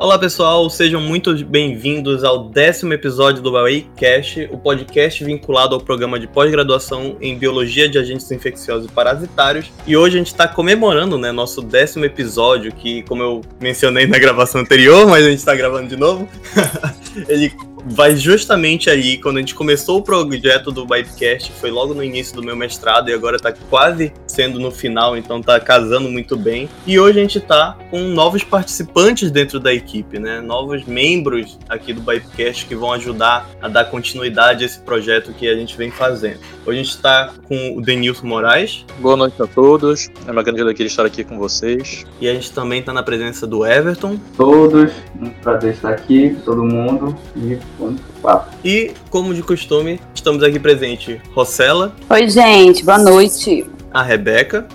Olá pessoal, sejam muito bem-vindos ao décimo episódio do Cast, o podcast vinculado ao programa de pós-graduação em Biologia de Agentes Infecciosos e Parasitários. E hoje a gente está comemorando né, nosso décimo episódio, que como eu mencionei na gravação anterior, mas a gente está gravando de novo, ele vai justamente ali, quando a gente começou o projeto do Bytecast, foi logo no início do meu mestrado e agora tá quase sendo no final, então tá casando muito bem. E hoje a gente tá com novos participantes dentro da equipe, né? Novos membros aqui do Bytecast que vão ajudar a dar continuidade a esse projeto que a gente vem fazendo. Hoje a gente tá com o Denilson Moraes. Boa noite a todos. É uma grande alegria estar aqui com vocês. E a gente também tá na presença do Everton. Todos, um prazer estar aqui, todo mundo. E e, como de costume, estamos aqui presente Rossella. Oi, gente, boa noite. A Rebeca.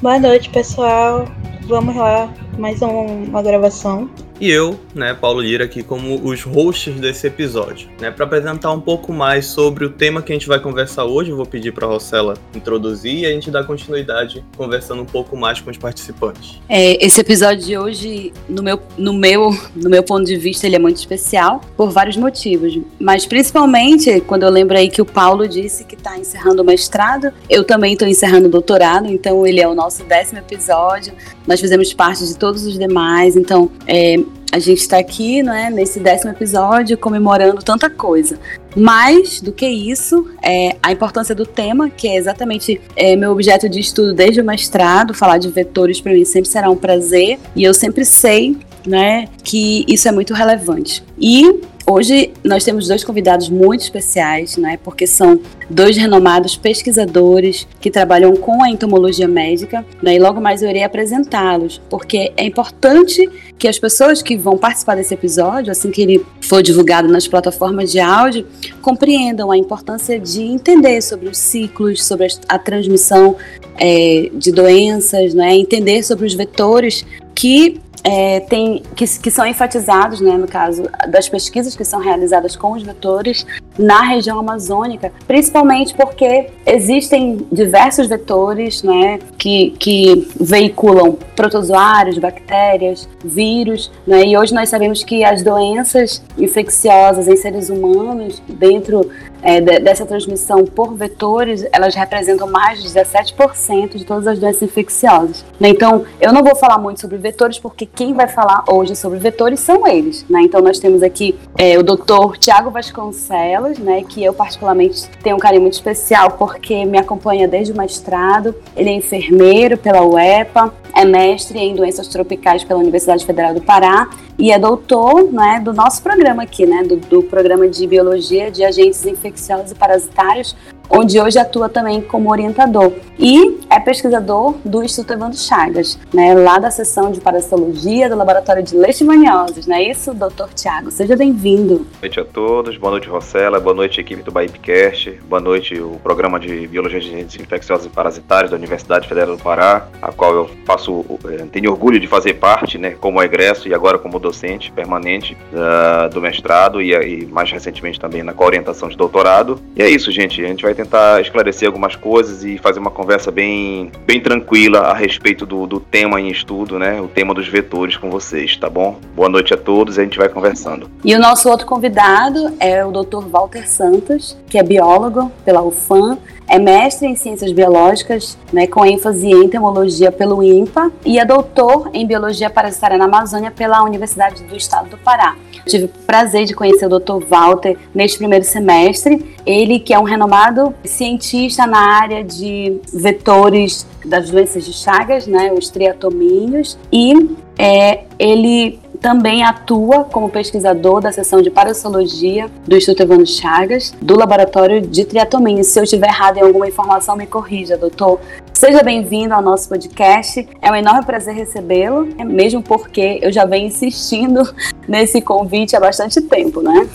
Boa noite, pessoal. Vamos lá, mais uma gravação e eu, né, Paulo Lira, aqui como os hosts desse episódio. Né, para apresentar um pouco mais sobre o tema que a gente vai conversar hoje, eu vou pedir para a Rossella introduzir e a gente dá continuidade conversando um pouco mais com os participantes. É, esse episódio de hoje, no meu, no, meu, no meu ponto de vista, ele é muito especial por vários motivos, mas principalmente quando eu lembro aí que o Paulo disse que está encerrando o mestrado, eu também estou encerrando o doutorado, então ele é o nosso décimo episódio, nós fizemos parte de todos os demais, então é, a gente está aqui, né, nesse décimo episódio, comemorando tanta coisa. Mais do que isso, é a importância do tema, que é exatamente é, meu objeto de estudo desde o mestrado. Falar de vetores para mim sempre será um prazer, e eu sempre sei né, que isso é muito relevante. E Hoje nós temos dois convidados muito especiais, né? Porque são dois renomados pesquisadores que trabalham com a entomologia médica, né? E logo mais eu irei apresentá-los, porque é importante que as pessoas que vão participar desse episódio, assim que ele for divulgado nas plataformas de áudio, compreendam a importância de entender sobre os ciclos, sobre a transmissão é, de doenças, né? Entender sobre os vetores que é, tem, que, que são enfatizados, né, no caso das pesquisas que são realizadas com os vetores na região amazônica, principalmente porque existem diversos vetores né, que, que veiculam protozoários, bactérias, vírus, né, e hoje nós sabemos que as doenças infecciosas em seres humanos, dentro é, dessa transmissão por vetores, elas representam mais de 17% de todas as doenças infecciosas. Né? Então, eu não vou falar muito sobre vetores, porque quem vai falar hoje sobre vetores são eles. Né? Então, nós temos aqui é, o doutor Tiago Vasconcelos, né, que eu particularmente tenho um carinho muito especial, porque me acompanha desde o mestrado. Ele é enfermeiro pela UEPA, é mestre em doenças tropicais pela Universidade Federal do Pará e é doutor né, do nosso programa aqui, né, do, do programa de Biologia de Agentes Infecciosos e Parasitários, onde hoje atua também como orientador. E é pesquisador do Instituto Evandro Chagas, né, lá da seção de parasitologia do Laboratório de Leishmanioses, não é isso, doutor Tiago? Seja bem-vindo. Boa noite a todos, boa noite Rossella, boa noite equipe do Bahipcast, boa noite o programa de Biologia de Agentes Infecciosos e Parasitários da Universidade Federal do Pará, a qual eu faço, eh, tenho orgulho de fazer parte, né, como egresso e agora como docente permanente uh, do mestrado e, e mais recentemente também na coorientação de doutorado. E é isso, gente, a gente vai tentar esclarecer algumas coisas e fazer uma conversa bem, bem tranquila a respeito do, do tema em estudo, né? O tema dos vetores com vocês, tá bom? Boa noite a todos e a gente vai conversando. E o nosso outro convidado é o Dr. Walter Santos, que é biólogo pela UFAM é mestre em ciências biológicas, né, com ênfase em entomologia pelo INPA, e é doutor em biologia parasitária na Amazônia pela Universidade do Estado do Pará. Tive o prazer de conhecer o Dr. Walter neste primeiro semestre. Ele que é um renomado cientista na área de vetores das doenças de Chagas, né, os triatomíneos, e é, ele também atua como pesquisador da seção de parasitologia do Instituto Evandro Chagas, do Laboratório de Triatomínia. Se eu estiver errado em alguma informação, me corrija, doutor. Seja bem-vindo ao nosso podcast. É um enorme prazer recebê-lo, mesmo porque eu já venho insistindo nesse convite há bastante tempo, né?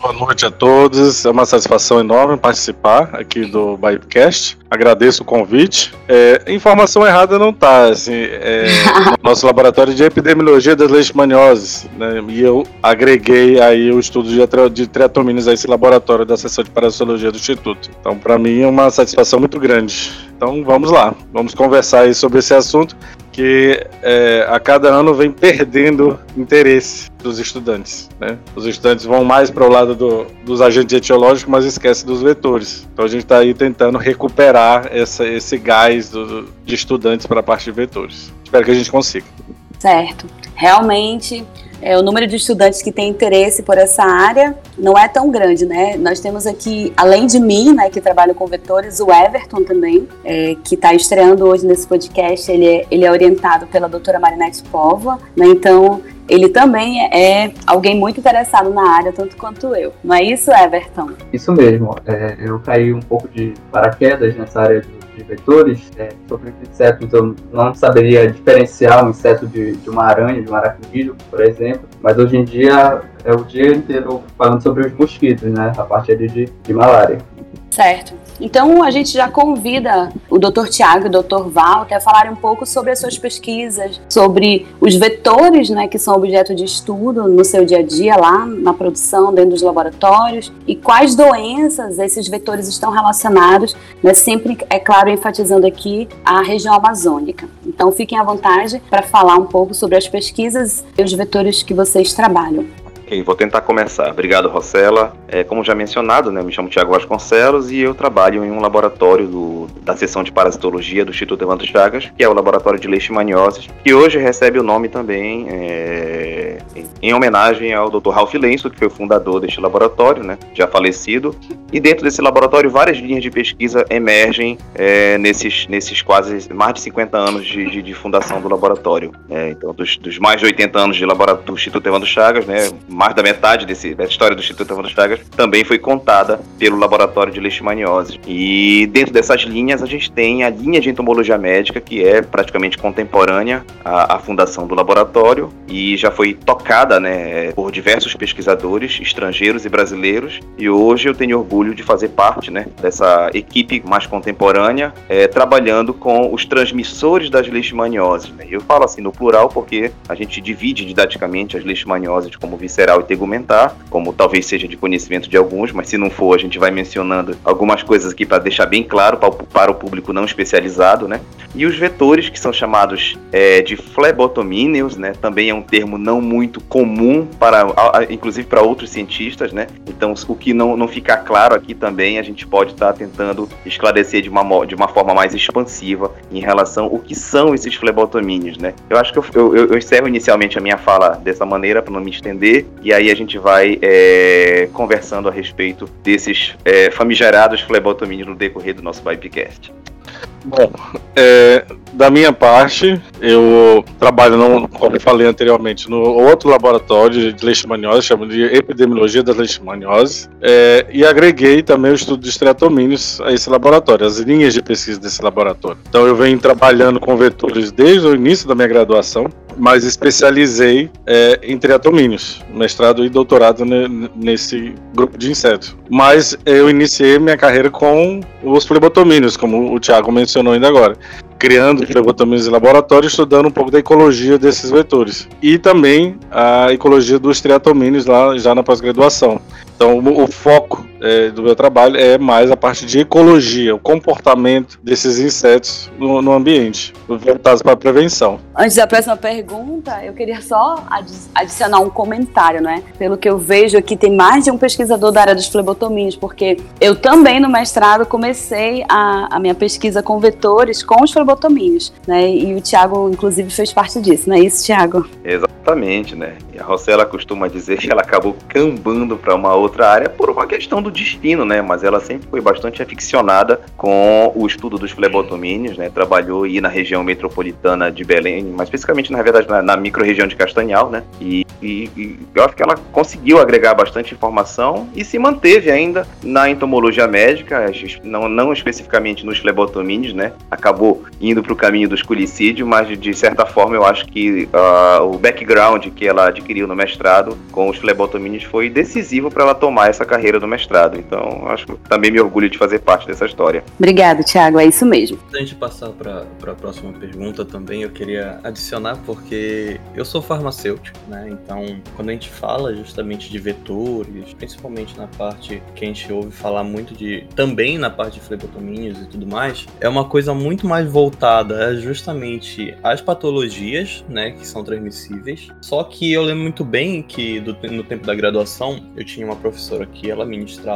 Boa noite a todos. É uma satisfação enorme participar aqui do Bytecast. Agradeço o convite. É, informação errada não tá, assim, é, no nosso laboratório de epidemiologia das leishmanioses, né, e eu agreguei aí o estudo de, de triatomínios a esse laboratório da seção de parasitologia do Instituto. Então, para mim é uma satisfação muito grande Então vamos lá, vamos conversar aí sobre esse assunto que é, a cada ano vem perdendo interesse dos estudantes. Né? Os estudantes vão mais para o lado do, dos agentes etiológicos, mas esquecem dos vetores. Então a gente está aí tentando recuperar essa, esse gás do, de estudantes para a parte de vetores. Espero que a gente consiga. Certo. Realmente, é, o número de estudantes que tem interesse por essa área não é tão grande, né? Nós temos aqui, além de mim, né, que trabalho com vetores, o Everton também, é, que está estreando hoje nesse podcast. Ele é, ele é orientado pela doutora Marinette Pova, né? Então, ele também é alguém muito interessado na área, tanto quanto eu. Não é isso, Everton? Isso mesmo. É, eu caí um pouco de paraquedas nessa área do de vetores, é, sobre insetos eu não saberia diferenciar um inseto de, de uma aranha, de um aracnídeo, por exemplo, mas hoje em dia é o dia inteiro falando sobre os mosquitos, né, a parte ali de, de malária. Certo. Então a gente já convida o Dr. Tiago e o Dr. Walter a falarem um pouco sobre as suas pesquisas, sobre os vetores, né, que são objeto de estudo no seu dia a dia lá na produção, dentro dos laboratórios, e quais doenças esses vetores estão relacionados, né, sempre, é claro, enfatizando aqui a região amazônica. Então fiquem à vontade para falar um pouco sobre as pesquisas e os vetores que vocês trabalham. Vou tentar começar. Obrigado, Rossella. É, como já mencionado, né, me chamo Tiago Vasconcelos e eu trabalho em um laboratório do, da seção de parasitologia do Instituto Evandro Chagas, que é o laboratório de leishmanioses, que hoje recebe o nome também é, em homenagem ao Dr. Ralph Lenço, que foi o fundador deste laboratório, né, já falecido. E dentro desse laboratório, várias linhas de pesquisa emergem é, nesses, nesses quase mais de 50 anos de, de, de fundação do laboratório. É, então, dos, dos, mais de 80 anos de laboratório do Instituto Evandro Chagas, né, mais da metade desse, dessa história do Instituto Chagas também foi contada pelo Laboratório de Leishmaniose. E dentro dessas linhas, a gente tem a linha de entomologia médica, que é praticamente contemporânea à, à fundação do laboratório e já foi tocada né, por diversos pesquisadores estrangeiros e brasileiros. E hoje eu tenho orgulho de fazer parte né, dessa equipe mais contemporânea, é, trabalhando com os transmissores das leishmanioses. Né? Eu falo assim no plural porque a gente divide didaticamente as leishmanioses como visceral e tegumentar, como talvez seja de conhecimento de alguns, mas se não for, a gente vai mencionando algumas coisas aqui para deixar bem claro para o, para o público não especializado, né? E os vetores, que são chamados é, de flebotomíneos, né? Também é um termo não muito comum, para, inclusive para outros cientistas, né? Então, o que não, não ficar claro aqui também, a gente pode estar tá tentando esclarecer de uma, de uma forma mais expansiva em relação ao que são esses flebotomíneos, né? Eu acho que eu, eu, eu encerro inicialmente a minha fala dessa maneira, para não me estender, e aí a gente vai é, conversando a respeito desses é, famigerados flebotomíneos no decorrer do nosso Vipecast. Bom, é, da minha parte, eu trabalho, no, como eu falei anteriormente, no outro laboratório de leishmaniose, chama de epidemiologia das leishmanioses, é, e agreguei também o estudo de estratomínios a esse laboratório, as linhas de pesquisa desse laboratório. Então eu venho trabalhando com vetores desde o início da minha graduação, mas especializei é, em triatomínios, mestrado e doutorado nesse grupo de insetos. Mas eu iniciei minha carreira com os flebotomínios, como o Thiago mencionou ainda agora criando flebotomínios em laboratório, estudando um pouco da ecologia desses vetores. E também a ecologia dos triatomíneos lá já na pós-graduação. Então, o, o foco é, do meu trabalho é mais a parte de ecologia, o comportamento desses insetos no, no ambiente, voltados para a prevenção. Antes da próxima pergunta, eu queria só adicionar um comentário, né? Pelo que eu vejo aqui, tem mais de um pesquisador da área dos flebotomíneos, porque eu também no mestrado comecei a, a minha pesquisa com vetores com os flebotomíneos, né? E o Tiago, inclusive, fez parte disso, não é isso, Tiago? Exatamente, né? E a Rossella costuma dizer que ela acabou cambando para uma outra área por uma questão do destino, né? Mas ela sempre foi bastante aficionada com o estudo dos flebotomínios, né? Trabalhou aí na região metropolitana de Belém, mais especificamente, na verdade, na, na micro-região de Castanhal, né? E, e, e, eu acho que ela conseguiu agregar bastante informação e se manteve ainda na entomologia médica, não, não especificamente nos flebotomínios, né? Acabou indo para o caminho do esculicídio, mas de certa forma eu acho que uh, o background que ela adquiriu no mestrado com os flebotomínios foi decisivo para ela tomar essa carreira do mestrado. Então, acho que também me orgulho de fazer parte dessa história. Obrigado, Thiago. É isso mesmo. Antes de passar para a próxima pergunta também, eu queria queria adicionar porque eu sou farmacêutico, né? Então, quando a gente fala justamente de vetores, principalmente na parte que a gente ouve falar muito de também na parte de flebotomínios e tudo mais, é uma coisa muito mais voltada justamente às patologias, né, que são transmissíveis. Só que eu lembro muito bem que do, no tempo da graduação eu tinha uma professora que ela ministrava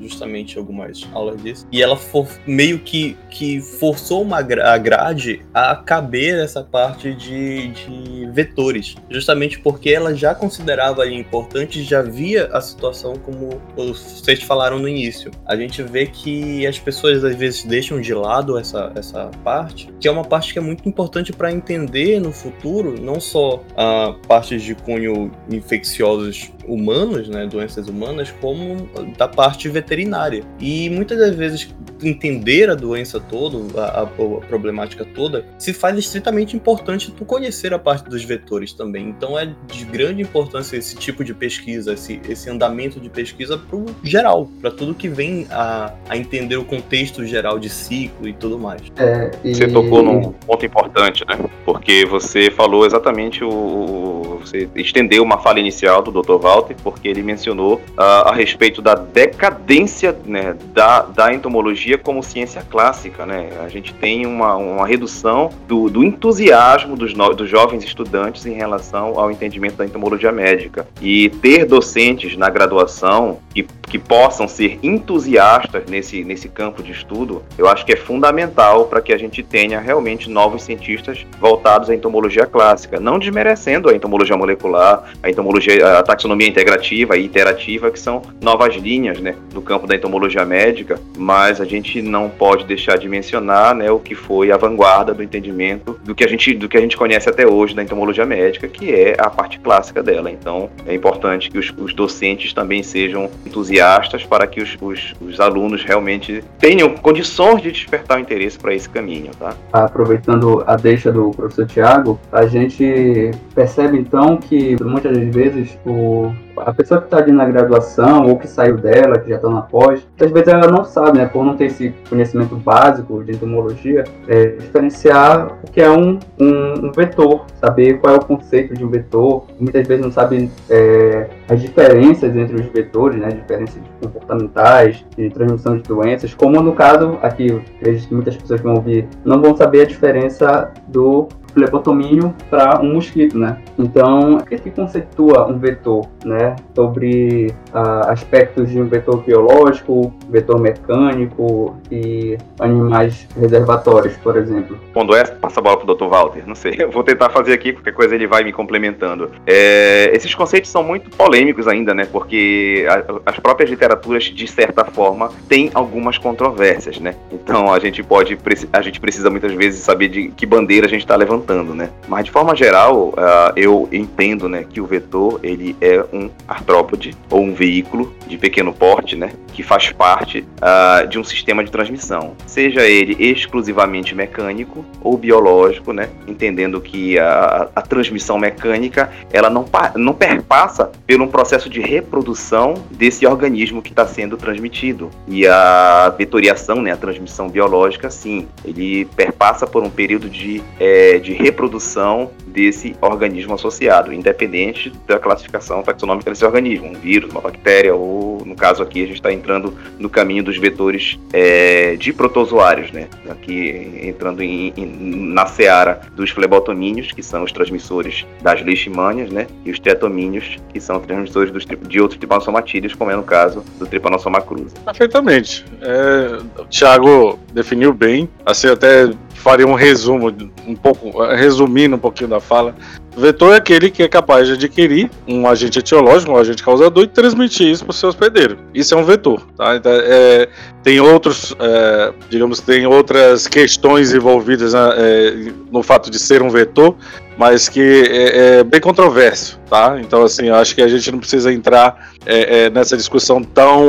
justamente algumas aulas disso e ela for, meio que, que forçou uma a grade a caber essa parte de, de vetores, justamente porque ela já considerava ali importante, já via a situação como vocês falaram no início. A gente vê que as pessoas às vezes deixam de lado essa, essa parte, que é uma parte que é muito importante para entender no futuro, não só a partes de cunho infecciosos humanos, né, doenças humanas, como da parte veterinária. E muitas das vezes entender a doença toda, a, a, a, problemática toda, se faz estritamente importante tu conhecer a parte dos vetores também. Então é de grande importância esse tipo de pesquisa, esse, esse andamento de pesquisa para o geral, para tudo que vem a, a entender o contexto geral de ciclo e tudo mais. É, e... Você tocou num ponto importante, né? Porque você falou exatamente o. Você estendeu uma fala inicial do Dr. Walter, porque ele mencionou uh, a respeito da decadência né, da, da entomologia como ciência clássica, né? A gente tem uma, uma redução do, do entusiasmo dos, no, dos jovens estudantes em relação ao entendimento da entomologia médica. E ter docentes na graduação que, que possam ser entusiastas nesse, nesse campo de estudo, eu acho que é fundamental para que a gente tenha realmente novos cientistas voltados à entomologia clássica, não desmerecendo a entomologia molecular, a entomologia, a taxonomia integrativa e iterativa, que são novas linhas né, do campo da entomologia médica, mas a gente não pode deixar de mencionar né, o que foi a vanguarda do entendimento do que a gente, do que a gente conhece até hoje da entomologia médica, que é a parte clássica dela. Então, é importante que os, os docentes também sejam entusiastas para que os, os, os, alunos realmente tenham condições de despertar o interesse para esse caminho. Tá? Aproveitando a deixa do professor Tiago, a gente percebe então que muitas vezes o a pessoa que está ali na graduação ou que saiu dela, que já está na pós, às vezes ela não sabe, né, por não ter esse conhecimento básico de entomologia, é, diferenciar o que é um, um, um, vetor, saber qual é o conceito de um vetor. Muitas vezes não sabe é, as diferenças entre os vetores, né, diferenças comportamentais, de transmissão de doenças, como no caso aqui, vejo que muitas pessoas que vão ouvir não vão saber a diferença do flebotomínio para um mosquito, né? Então, o que, que conceitua um vetor, né? Sobre uh, aspectos de um vetor biológico, vetor mecânico e animais reservatórios, por exemplo. Quando é, passa a bola para o Dr. Walter, não sei. Eu vou tentar fazer aqui, qualquer coisa ele vai me complementando. É, esses conceitos são muito polêmicos ainda, né? Porque a, as próprias literaturas, de certa forma, têm algumas controvérsias, né? Então, a gente pode, a gente precisa muitas vezes saber de que bandeira a gente está levantando né? Mas de forma geral, uh, eu entendo, né, que o vetor ele é um artrópode ou um veículo de pequeno porte, né, que faz parte uh, de um sistema de transmissão, seja ele exclusivamente mecânico ou biológico, né, entendendo que a, a transmissão mecânica ela não, não perpassa um processo de reprodução desse organismo que está sendo transmitido. E a vetoriação, né, a transmissão biológica, sim, ele perpassa por um período de, é, de de reprodução desse organismo associado, independente da classificação taxonômica desse organismo, um vírus, uma bactéria, ou no caso aqui a gente está entrando no caminho dos vetores é, de protozoários, né? Aqui entrando em, em, na seara dos flebotomínios, que são os transmissores das leishmanias, né? E os tetomínios, que são transmissores dos, de outros tripanosomatídeos, como é no caso do tripanossoma cruzi. Perfeitamente. É, o Thiago definiu bem, assim até faria um resumo, um pouco, resumindo um pouquinho da fala. vetor é aquele que é capaz de adquirir um agente etiológico, um agente causador, e transmitir isso para o seu hospedeiro. Isso é um vetor. Tá? Então, é, tem outros, é, digamos, tem outras questões envolvidas é, no fato de ser um vetor, mas que é, é, bem controverso, tá? Então, assim, acho que a gente não precisa entrar é, é, nessa discussão tão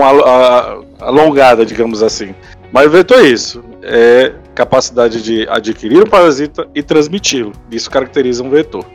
alongada, digamos assim. Mas o vetor é isso. É capacidade de adquirir o parasita e transmiti-lo. Isso caracteriza um vetor.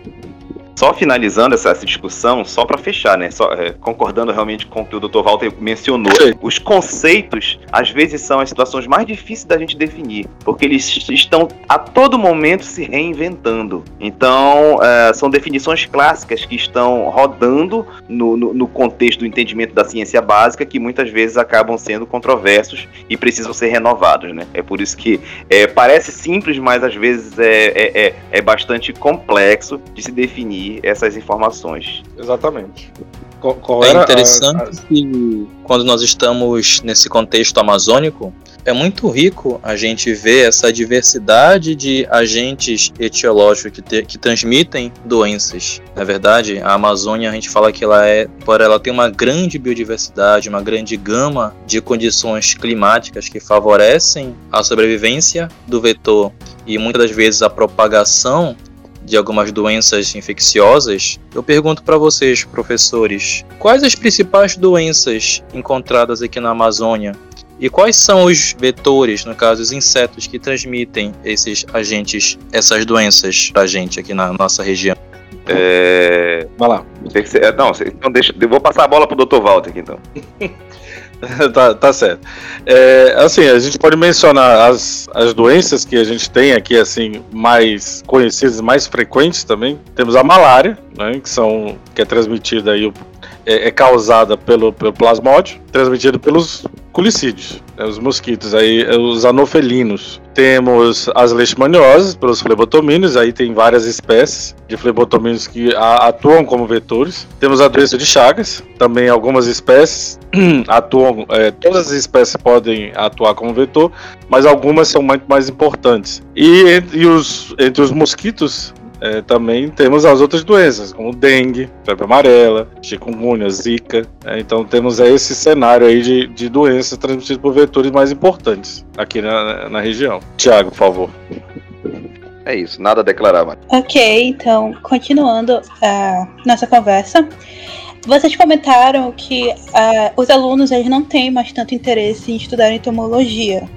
Só finalizando essa, essa discussão, só para fechar, né? Só, é, concordando realmente com o que o Dr. Walter mencionou. Sim. Os conceitos, às vezes, são as situações mais difíceis da gente definir, porque eles estão a todo momento se reinventando. Então, é, são definições clássicas que estão rodando no, no, no contexto do entendimento da ciência básica, que muitas vezes acabam sendo controversos e precisam ser renovados, né? É por isso que é, parece simples, mas às vezes é, é, é, é bastante complexo de se definir essas informações. Exatamente. Qual é interessante a, a... que quando nós estamos nesse contexto amazônico, é muito rico a gente ver essa diversidade de agentes etiológicos que, te, que transmitem doenças. Na verdade, a Amazônia a gente fala que ela é, por ela tem uma grande biodiversidade, uma grande gama de condições climáticas que favorecem a sobrevivência do vetor e muitas das vezes a propagação de algumas doenças infecciosas, eu pergunto para vocês, professores, quais as principais doenças encontradas aqui na Amazônia? E quais são os vetores, no caso, os insetos que transmitem esses agentes, essas doenças para a gente aqui na nossa região? É... Vai lá. É, não, então deixa, eu vou passar a bola pro Dr. Walter aqui então. tá, tá certo. É, assim, a gente pode mencionar as, as doenças que a gente tem aqui, assim, mais conhecidas, mais frequentes também. Temos a malária, né, que, são, que é transmitida aí, é, é causada pelo, pelo plasmódio, transmitida pelos culicídios, né, os mosquitos, aí os anofelinos. Temos as leishmanioses pelos flebotomínios, aí tem várias espécies de flebotomínios que a, atuam como vetores. Temos a doença de Chagas, também algumas espécies atuam, é, todas as espécies podem atuar como vetor, mas algumas são muito mais importantes. E entre os, entre os mosquitos, é, também temos as outras doenças, como dengue, febre amarela, chikungunya, zika. É, então temos esse cenário aí de, de doenças transmitidas por vetores mais importantes aqui na, na região. Tiago, por favor. É isso, nada a declarar, mais. Ok, então, continuando a nossa conversa. Vocês comentaram que uh, os alunos eles não têm mais tanto interesse em estudar entomologia.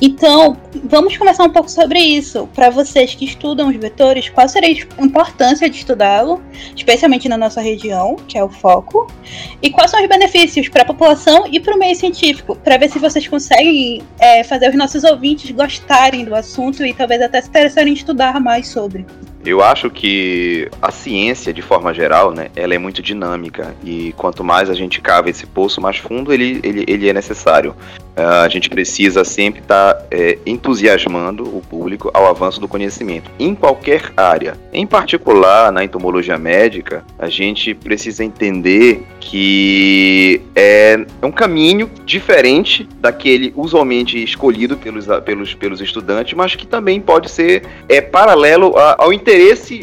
Então, vamos conversar um pouco sobre isso. Para vocês que estudam os vetores, qual seria a importância de estudá-lo, especialmente na nossa região, que é o foco, e quais são os benefícios para a população e para o meio científico, para ver se vocês conseguem é, fazer os nossos ouvintes gostarem do assunto e talvez até se interessarem em estudar mais sobre. Eu acho que a ciência, de forma geral, né, ela é muito dinâmica e quanto mais a gente cava esse poço mais fundo, ele, ele, ele é necessário. Uh, a gente precisa sempre estar tá, é, entusiasmando o público ao avanço do conhecimento, em qualquer área. Em particular, na entomologia médica, a gente precisa entender que é um caminho diferente daquele usualmente escolhido pelos, pelos, pelos estudantes, mas que também pode ser é, paralelo ao interesse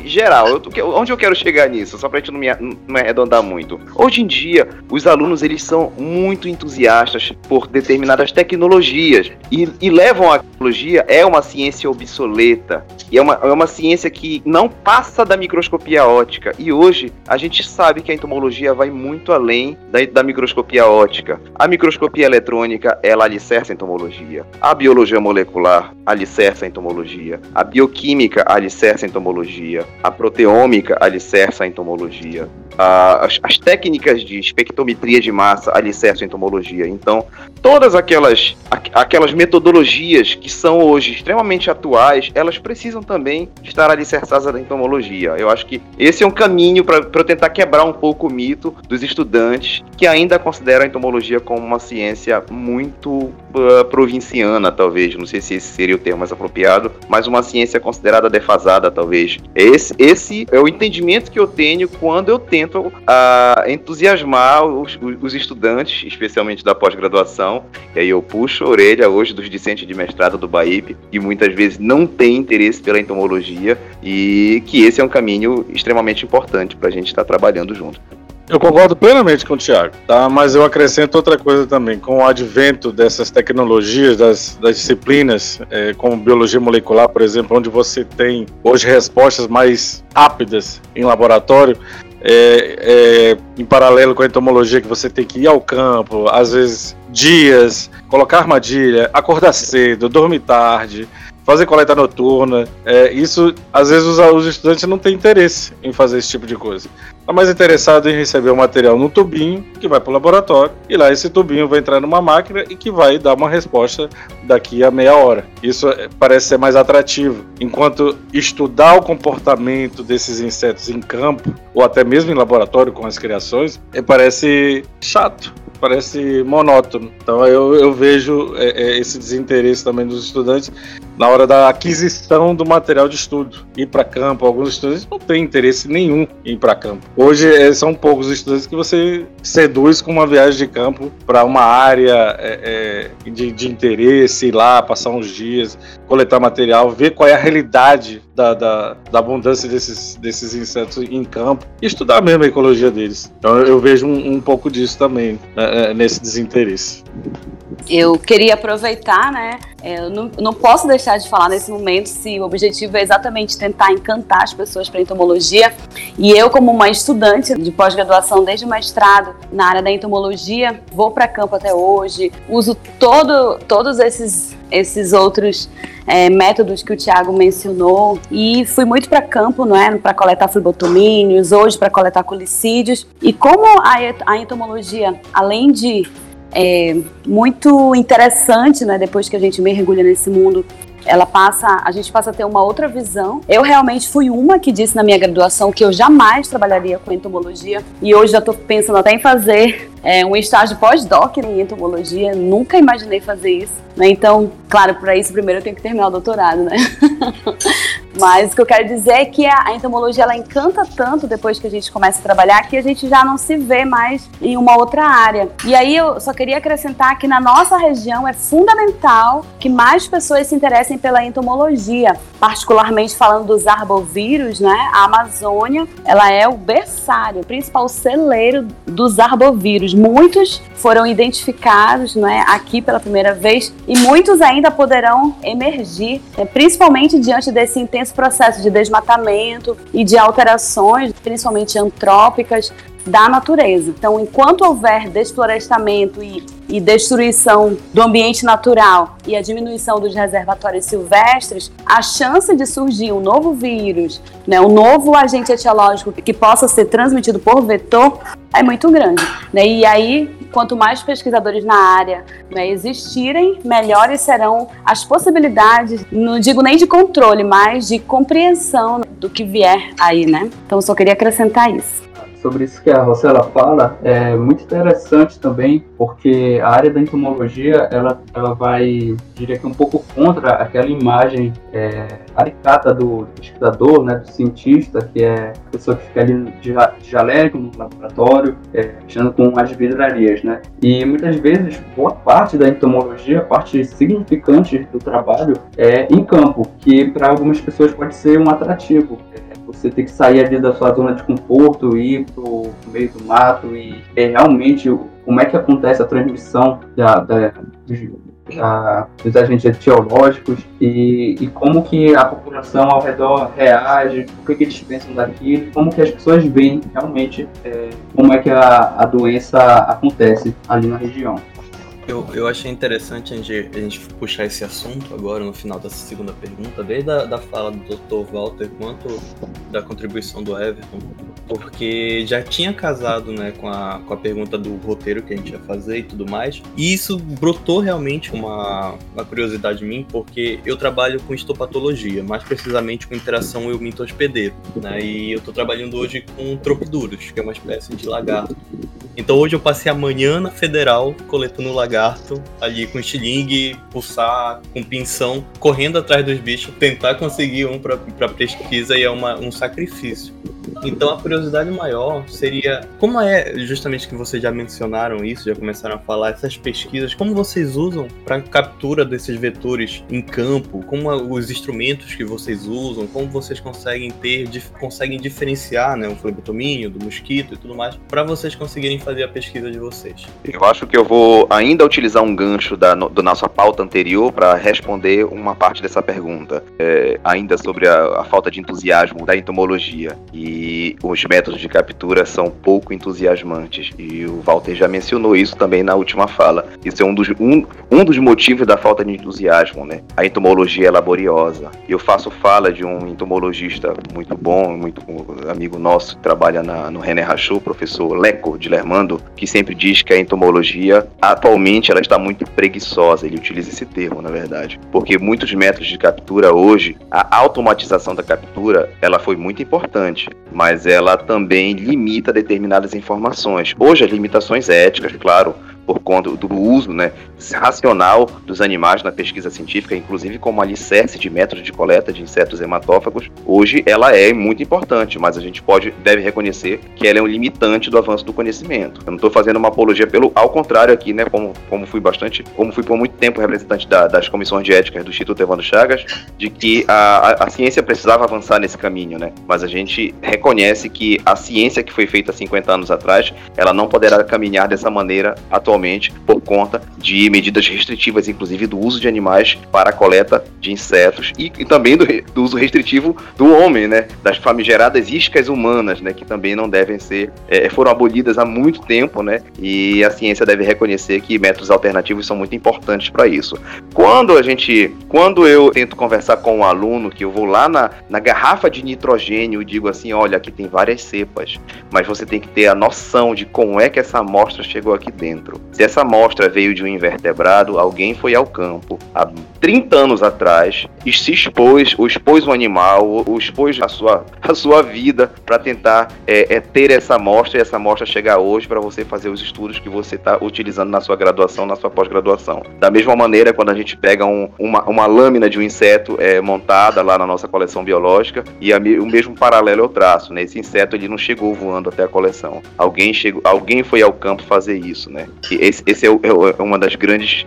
geral. Eu, onde eu quero chegar nisso? Só para a gente não me, não me arredondar muito. Hoje em dia, os alunos eles são muito entusiastas por determinadas tecnologias e, e levam a tecnologia é uma ciência obsoleta e é uma, é uma ciência que não passa da microscopia ótica. E hoje a gente sabe que a entomologia vai muito além da, da microscopia ótica. A microscopia eletrônica, ela alicerça a entomologia. A biologia molecular alicerça a entomologia. A bioquímica alicerça a entomologia. A proteômica alicerça a entomologia. As, as, técnicas de espectrometria de massa alicerçam entomologia. Então, todas aquelas, aquelas metodologias que são hoje extremamente atuais, elas precisam também estar alicerçadas na entomologia. Eu acho que esse é um caminho para eu tentar quebrar um pouco o mito dos estudantes que ainda consideram a entomologia como uma ciência muito uh, provinciana, talvez. Não sei se esse seria o termo mais apropriado, mas uma ciência considerada defasada, talvez. Esse, esse é o entendimento que eu tenho quando eu tento uh, entusiasmar os, os estudantes, especialmente da pós-graduação. E aí eu puxo a orelha hoje dos discentes de mestrado do BAIP, que muitas vezes não têm interesse pela entomologia, e que esse é um caminho extremamente importante para a gente estar tá trabalhando junto. Eu concordo plenamente com o Tiago, tá? mas eu acrescento outra coisa também. Com o advento dessas tecnologias, das, das disciplinas, é, como biologia molecular, por exemplo, onde você tem hoje respostas mais rápidas em laboratório, é, é, em paralelo com a entomologia, que você tem que ir ao campo, às vezes dias, colocar armadilha, acordar cedo, dormir tarde. Fazer coleta noturna. É, isso, às vezes, os, os estudantes não têm interesse em fazer esse tipo de coisa. Está mais interessado em receber o material num tubinho que vai para o laboratório e lá esse tubinho vai entrar numa máquina e que vai dar uma resposta daqui a meia hora. Isso é, parece ser mais atrativo. Enquanto estudar o comportamento desses insetos em campo ou até mesmo em laboratório com as criações, é, parece chato parece monótono. Então eu, eu vejo é, é, esse desinteresse também dos estudantes na hora da aquisição do material de estudo. Ir para campo, alguns estudantes não têm interesse nenhum em ir para campo. Hoje é, são poucos estudantes que você seduz com uma viagem de campo para uma área é, é, de, de, interesse, ir lá, passar uns dias, coletar material, ver qual é a realidade da, da, da abundância desses, desses insetos em campo e estudar mesmo a ecologia deles. Então eu vejo um, um pouco disso também né, nesse desinteresse. Eu queria aproveitar, né? Eu não, não posso deixar de falar nesse momento se o objetivo é exatamente tentar encantar as pessoas para entomologia. E eu, como uma estudante de pós-graduação desde mestrado na área da entomologia, vou para campo até hoje, uso todo, todos esses, esses outros é, métodos que o Tiago mencionou e fui muito para campo, não é, para coletar flibotomínios, hoje para coletar colicídios. E como a, a entomologia, além de é, muito interessante, né? Depois que a gente mergulha nesse mundo, ela passa, a gente passa a ter uma outra visão. Eu realmente fui uma que disse na minha graduação que eu jamais trabalharia com entomologia e hoje já estou pensando até em fazer é, um estágio pós-doc em entomologia. Nunca imaginei fazer isso. Né? Então, claro, para isso primeiro eu tenho que terminar o doutorado, né? Mas o que eu quero dizer é que a, entomologia ela encanta tanto depois que a gente começa a trabalhar que a gente já não se vê mais em uma outra área. E aí eu só queria acrescentar que na nossa região é fundamental que mais pessoas se interessem pela entomologia, particularmente falando dos arbovírus, né? A Amazônia, ela é o berçário, o principal celeiro dos arbovírus. Muitos foram identificados, né, aqui pela primeira vez e muitos ainda poderão emergir, né, principalmente diante desse intenso processo de desmatamento e de alterações, principalmente antrópicas, da natureza. Então, enquanto houver desflorestamento e, e, destruição do ambiente natural e a diminuição dos reservatórios silvestres, a chance de surgir um novo vírus, né, um novo agente etiológico que possa ser transmitido por vetor é muito grande. Né? E aí, quanto mais pesquisadores na área né, existirem, melhores serão as possibilidades, não digo nem de controle, mas de compreensão do que vier aí, né? Então, só queria acrescentar isso sobre isso que a Rosela fala é muito interessante também, porque a área da entomologia ela, ela vai, diria que um pouco contra aquela imagem é, do, pesquisador, né, do cientista, que é a pessoa que fica ali de, jaleco no laboratório, é, com as vidrarias, né? E muitas vezes, boa parte da entomologia, parte significante do trabalho é em campo, que para algumas pessoas pode ser um atrativo você ter que sair ali da sua zona de conforto, ir pro meio do mato e ver realmente como é que acontece a transmissão da, da, da, dos agentes etiológicos e, e, como que a população ao redor reage, o que, que eles pensam daquilo, como que as pessoas veem realmente é, como é que a, a doença acontece ali na região. Eu, eu achei interessante a gente, a gente puxar esse assunto agora no final dessa segunda pergunta, desde a da fala do Dr. Walter quanto da contribuição do Everton, porque já tinha casado né, com, a, com a pergunta do roteiro que a gente ia fazer e tudo mais, e isso brotou realmente uma, uma curiosidade em mim, porque eu trabalho com histopatologia, mais precisamente com interação eu-minto-hospedeiro, né, e eu estou trabalhando hoje com tropiduros, que é uma espécie de lagarto. Então hoje eu passei a manhã na Federal coletando lagarto, ali com estilingue, pulsar, com pinção, correndo atrás dos bichos, tentar conseguir um para pesquisa e é uma, um sacrifício. Então a curiosidade maior seria como é justamente que vocês já mencionaram isso, já começaram a falar essas pesquisas, como vocês usam para captura desses vetores em campo, como os instrumentos que vocês usam, como vocês conseguem ter, conseguem diferenciar, né, o flebotomínio do mosquito e tudo mais, para vocês conseguirem fazer a pesquisa de vocês. Eu acho que eu vou ainda utilizar um gancho da do nossa pauta anterior para responder uma parte dessa pergunta, é, ainda sobre a, a falta de entusiasmo da entomologia e e os métodos de captura são pouco entusiasmantes. E o Walter já mencionou isso também na última fala. Isso é um dos, um, um dos motivos da falta de entusiasmo, né? A entomologia é laboriosa. Eu faço fala de um entomologista muito bom, muito amigo nosso, que trabalha na, no René Rachou, professor Leco de Lermando, que sempre diz que a entomologia, atualmente, ela está muito preguiçosa. Ele utiliza esse termo, na verdade. Porque muitos métodos de captura hoje, a automatização da captura, ela foi muito importante, mas ela também limita determinadas informações. Hoje, as limitações éticas, claro, por conta do uso né, racional dos animais na pesquisa científica, inclusive como alicerce de método de coleta de insetos hematófagos, hoje ela é muito importante, mas a gente pode deve reconhecer que ela é um limitante do avanço do conhecimento. Eu não estou fazendo uma apologia pelo, ao contrário aqui, né, como, como fui bastante, como fui por muito tempo representante da, das comissões de ética do Instituto Evandro Chagas, de que a, a, a ciência precisava avançar nesse caminho, né? Mas a gente reconhece que a ciência que foi feita há 50 anos atrás, ela não poderá caminhar dessa maneira atualmente por conta de medidas restritivas, inclusive do uso de animais para a coleta de insetos e, e também do, do, uso restritivo do homem, né? Das famigeradas iscas humanas, né? Que também não devem ser, é, foram abolidas há muito tempo, né? E a ciência deve reconhecer que métodos alternativos são muito importantes para isso. Quando a gente, quando eu tento conversar com um aluno, que eu vou lá na, na garrafa de nitrogênio e digo assim, olha, aqui tem várias cepas, mas você tem que ter a noção de como é que essa amostra chegou aqui dentro. Se essa amostra veio de um invertebrado, alguém foi ao campo há 30 anos atrás e se expôs, ou expôs o animal, ou expôs a sua, a sua vida para tentar é, é, ter essa amostra e essa amostra chegar hoje para você fazer os estudos que você está utilizando na sua graduação, na sua pós-graduação. Da mesma maneira, quando a gente pega um, uma, uma lâmina de um inseto é, montada lá na nossa coleção biológica e a, o mesmo paralelo eu traço, né? Esse inseto ele não chegou voando até a coleção. Alguém chegou, alguém foi ao campo fazer isso, né? esse, esse é, o, é, uma das grandes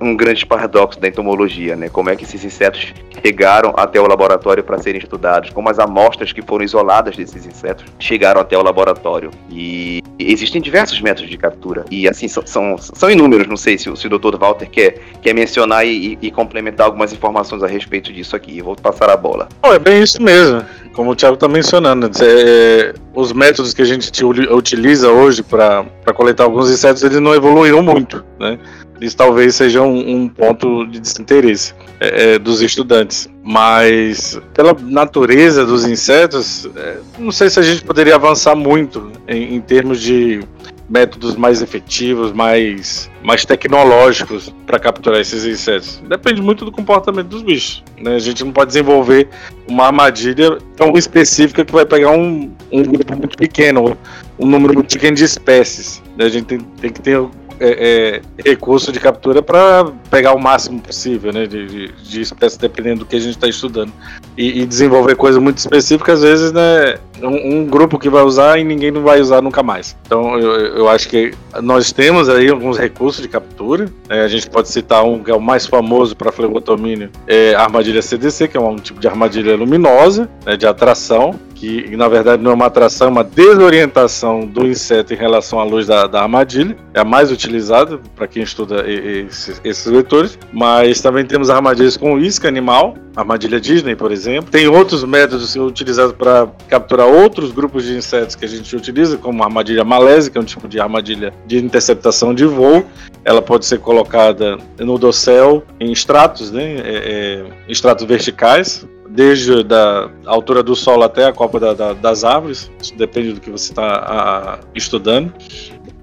um grande paradoxo da entomologia, né? Como é que esses insetos chegaram até o laboratório para serem estudados, como as amostras que foram isoladas desses insetos chegaram até o laboratório. E existem diversos métodos de captura, e assim, são, são, são inúmeros, não sei se, se o Dr. Walter quer, quer mencionar e, e, complementar algumas informações a respeito disso aqui. Eu vou passar a bola. Oh, é bem isso mesmo, como o Thiago está mencionando. É, os métodos que a gente utiliza hoje para coletar alguns insetos, eles não evoluíram muito, né? Isso talvez seja um, um ponto de desinteresse é, é, dos estudantes. Mas, pela natureza dos insetos, é, não sei se a gente poderia avançar muito em, em termos de métodos mais efetivos, mais, mais tecnológicos para capturar esses insetos. Depende muito do comportamento dos bichos. Né? A gente não pode desenvolver uma armadilha tão específica que vai pegar um, um grupo muito pequeno, um número muito pequeno de espécies. Né? A gente tem, tem que ter é, é, recurso de captura para pegar o máximo possível né, de, de, de espécies, dependendo do que a gente está estudando. E, e, desenvolver coisas muito específicas, às vezes, né, um, um, grupo que vai usar e ninguém não vai usar nunca mais. Então, eu, eu acho que nós temos aí alguns recursos de captura. Né, a gente pode citar um que é o mais famoso para flebotomínio, é a armadilha CDC, que é um tipo de armadilha luminosa, né, de atração que na verdade não é uma atração, é uma desorientação do inseto em relação à luz da, da armadilha. É a mais utilizada para quem estuda esses, esses vetores. Mas também temos armadilhas com isca animal, armadilha Disney, por exemplo. Tem outros métodos utilizados para capturar outros grupos de insetos que a gente utiliza, como a armadilha malésica, que é um tipo de armadilha de interceptação de voo. Ela pode ser colocada no dossel em estratos, né, é, é, estratos verticais, desde da altura do solo até a copa da, da, das árvores, isso depende do que você está estudando.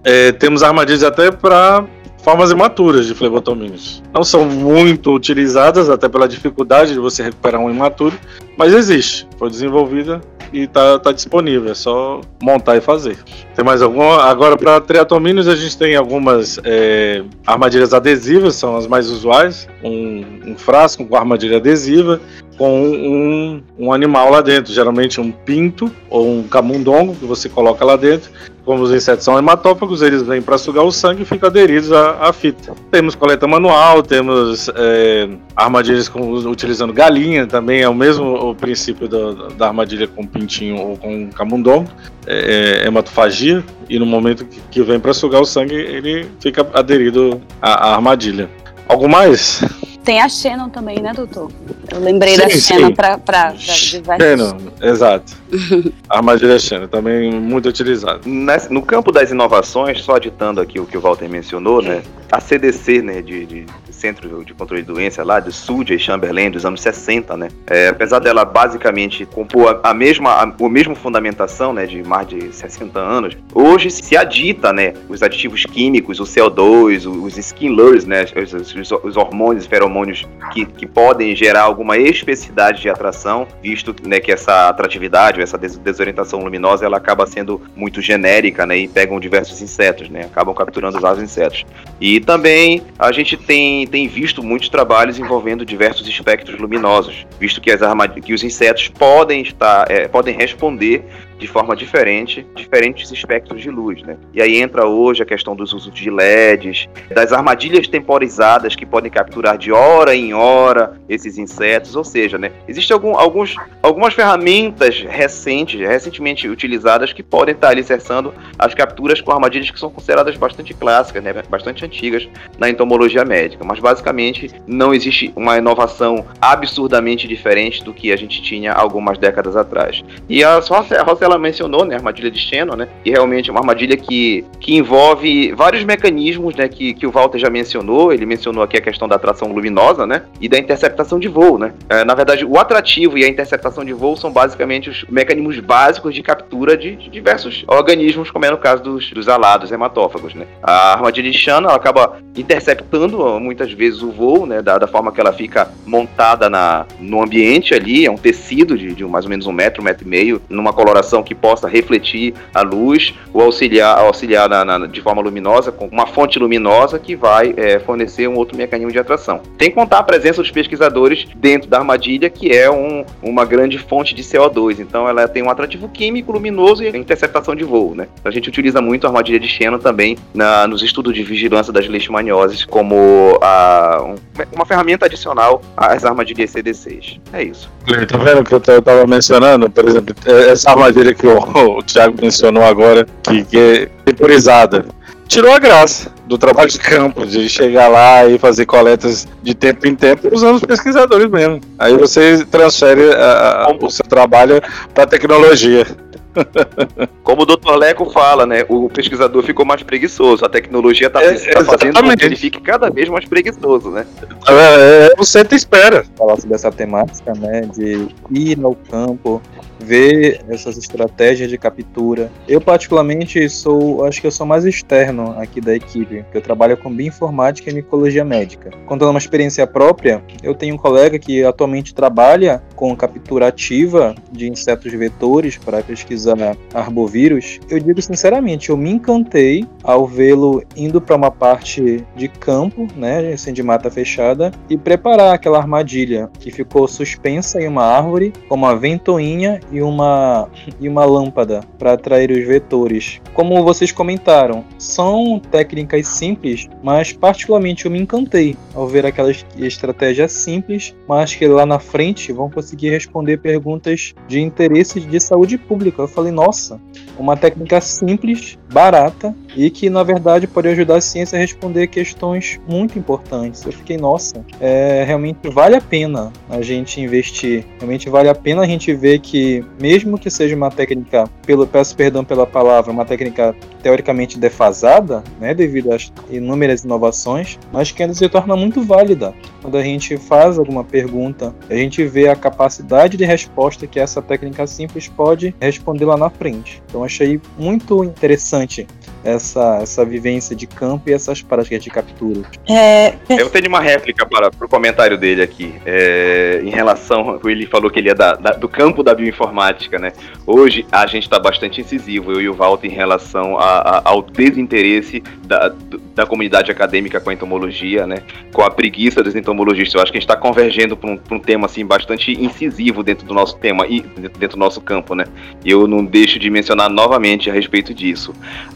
É, temos armadilhas até para formas imaturas de flebotomíneos. Não são muito utilizadas, até pela dificuldade de você recuperar um imaturo, mas existe. Foi desenvolvida e está tá disponível, é só montar e fazer. Tem mais alguma? Agora, para triatomíneos, a gente tem algumas é, armadilhas adesivas, são as mais usuais. Um, um frasco com armadilha adesiva com um, um, animal lá dentro, geralmente um pinto ou um camundongo que você coloca lá dentro. Como os insetos são hematófagos, eles vêm para sugar o sangue e ficam aderidos à, à fita. Temos coleta manual, temos é, armadilhas com, utilizando galinha, também é o mesmo o princípio da, da armadilha com pintinho ou com camundongo, é, é hematofagia, e no momento que, que vem para sugar o sangue, ele fica aderido à, à armadilha. Algo mais? Tem a Shannon também, né, doutor? Eu lembrei Sim, da Shannon sim. para para Shannon, exato. A armadilha Shannon, também muito utilizada. No campo das inovações, só aditando aqui o que o Walter mencionou, né? A CDC, né, de, de Centro de Controle de Doença lá, de Sulja e Chamberlain, dos anos 60, né? É, apesar dela basicamente compor a, a mesma, a, a mesma fundamentação, né, de mais de 60 anos, hoje se adita, né, os aditivos químicos, o CO2, os skin lures, né, os, os- os hormônios, feromônios que, que podem gerar alguma especificidade de atração, visto né, que essa atratividade, ou essa des- desorientação luminosa, ela acaba sendo muito genérica, né, e pegam diversos insetos, né, acabam capturando vários insetos. E também a gente tem, tem visto muitos trabalhos envolvendo diversos espectros luminosos, visto que, as que os insetos podem estar, é, podem responder de forma diferente, diferentes espectros de luz, né? E aí entra hoje a questão dos usos de LEDs, das armadilhas temporizadas que podem capturar de hora em hora esses insetos, ou seja, né? Existem algum, alguns, algumas ferramentas recentes, recentemente utilizadas que podem estar alicerçando as capturas com armadilhas que são consideradas bastante clássicas, né? Bastante antigas na entomologia médica, mas basicamente não existe uma inovação absurdamente diferente do que a gente tinha algumas décadas atrás. E a Rossi, a Rossi, ela mencionou, né, a armadilha de Shannon, né, e realmente é uma armadilha que, que envolve vários mecanismos, né, que, que o Walter já mencionou, ele mencionou aqui a questão da atração luminosa, né, e da interceptação de voo, né. É, na verdade, o atrativo e a interceptação de voo são basicamente os mecanismos básicos de captura de, de diversos organismos, como é no caso dos, dos alados hematófagos, né. A armadilha de Shannon, ela acaba interceptando muitas vezes o voo, né, da, da forma que ela fica montada na, no ambiente ali, é um tecido de, de mais ou menos um metro, um metro e meio, numa coloração que possa refletir a luz ou auxiliar, auxiliar na, na- de forma luminosa, com uma fonte luminosa que vai é, fornecer um outro mecanismo de atração. Tem que contar a presença dos pesquisadores dentro da armadilha, que é um- uma grande fonte de CO2, então ela tem um atrativo químico luminoso e interceptação de voo, né? A gente utiliza muito a armadilha de Shannon também na- nos estudos de vigilância das leishmanioses como a- um- uma ferramenta adicional às armadilhas CDCs. É isso. Tá vendo que eu t- eu tava mencionando? Por exemplo, é- essa armadilha que o, o Thiago mencionou agora, que, que é temporizada. Tirou a graça do trabalho de campo, de chegar lá e fazer coletas de tempo em tempo usando os pesquisadores mesmo. Aí você transfere a- a- o seu trabalho para tecnologia. Como o Dr. Leco fala, né? O pesquisador ficou mais preguiçoso. A tecnologia está É, fazendo com que ele fique cada vez mais preguiçoso, né? É, é, você te espera. falar sobre essa temática, né, de ir ao campo, ver essas estratégias de captura. Eu particularmente sou, acho que eu sou mais externo aqui da equipe, porque eu trabalho com bioinformática e micologia médica. Contando uma experiência própria, eu tenho um colega que atualmente trabalha com captura ativa de insetos vetores para pesquisar arbovírus. Eu digo sinceramente, eu me encantei ao vê-lo indo para uma parte de campo, né, assim, de mata fechada, e preparar aquela armadilha que ficou suspensa em uma árvore, com uma ventoinha e uma, e uma lâmpada para atrair os vetores. Como vocês comentaram, são técnicas simples, mas particularmente eu me encantei ao ver aquelas estratégias simples, mas que lá na frente vão conseguir responder perguntas de interesse de saúde pública. Eu falei, nossa, uma técnica simples, barata e que na verdade pode ajudar a ciência a responder questões muito importantes. Eu fiquei, nossa, é, realmente vale a pena a gente investir. Realmente vale a pena a gente ver que, mesmo que seja uma técnica, pelo, peço perdão pela palavra, uma técnica teoricamente defasada, né, devido às inúmeras inovações, mas que ainda se torna muito válida. Quando a gente faz alguma pergunta, a gente vê a capacidade de resposta que essa técnica simples pode responder lá na frente. Então achei muito interessante essa, essa vivência de campo e essas práticas de captura. É, Eu tenho uma réplica para o comentário dele aqui, é, em relação, ele falou que ele é da- da- do campo da bioinformática, né? Hoje a gente está bastante incisivo, eu e o Walter, em relação a- a- ao desinteresse da, da comunidade acadêmica com a entomologia, né? Com a preguiça dos entomologistas. Eu acho que a gente está convergendo para um, um tema assim bastante incisivo dentro do nosso tema e dentro, do nosso campo, né? Eu não deixo de mencionar novamente a respeito disso.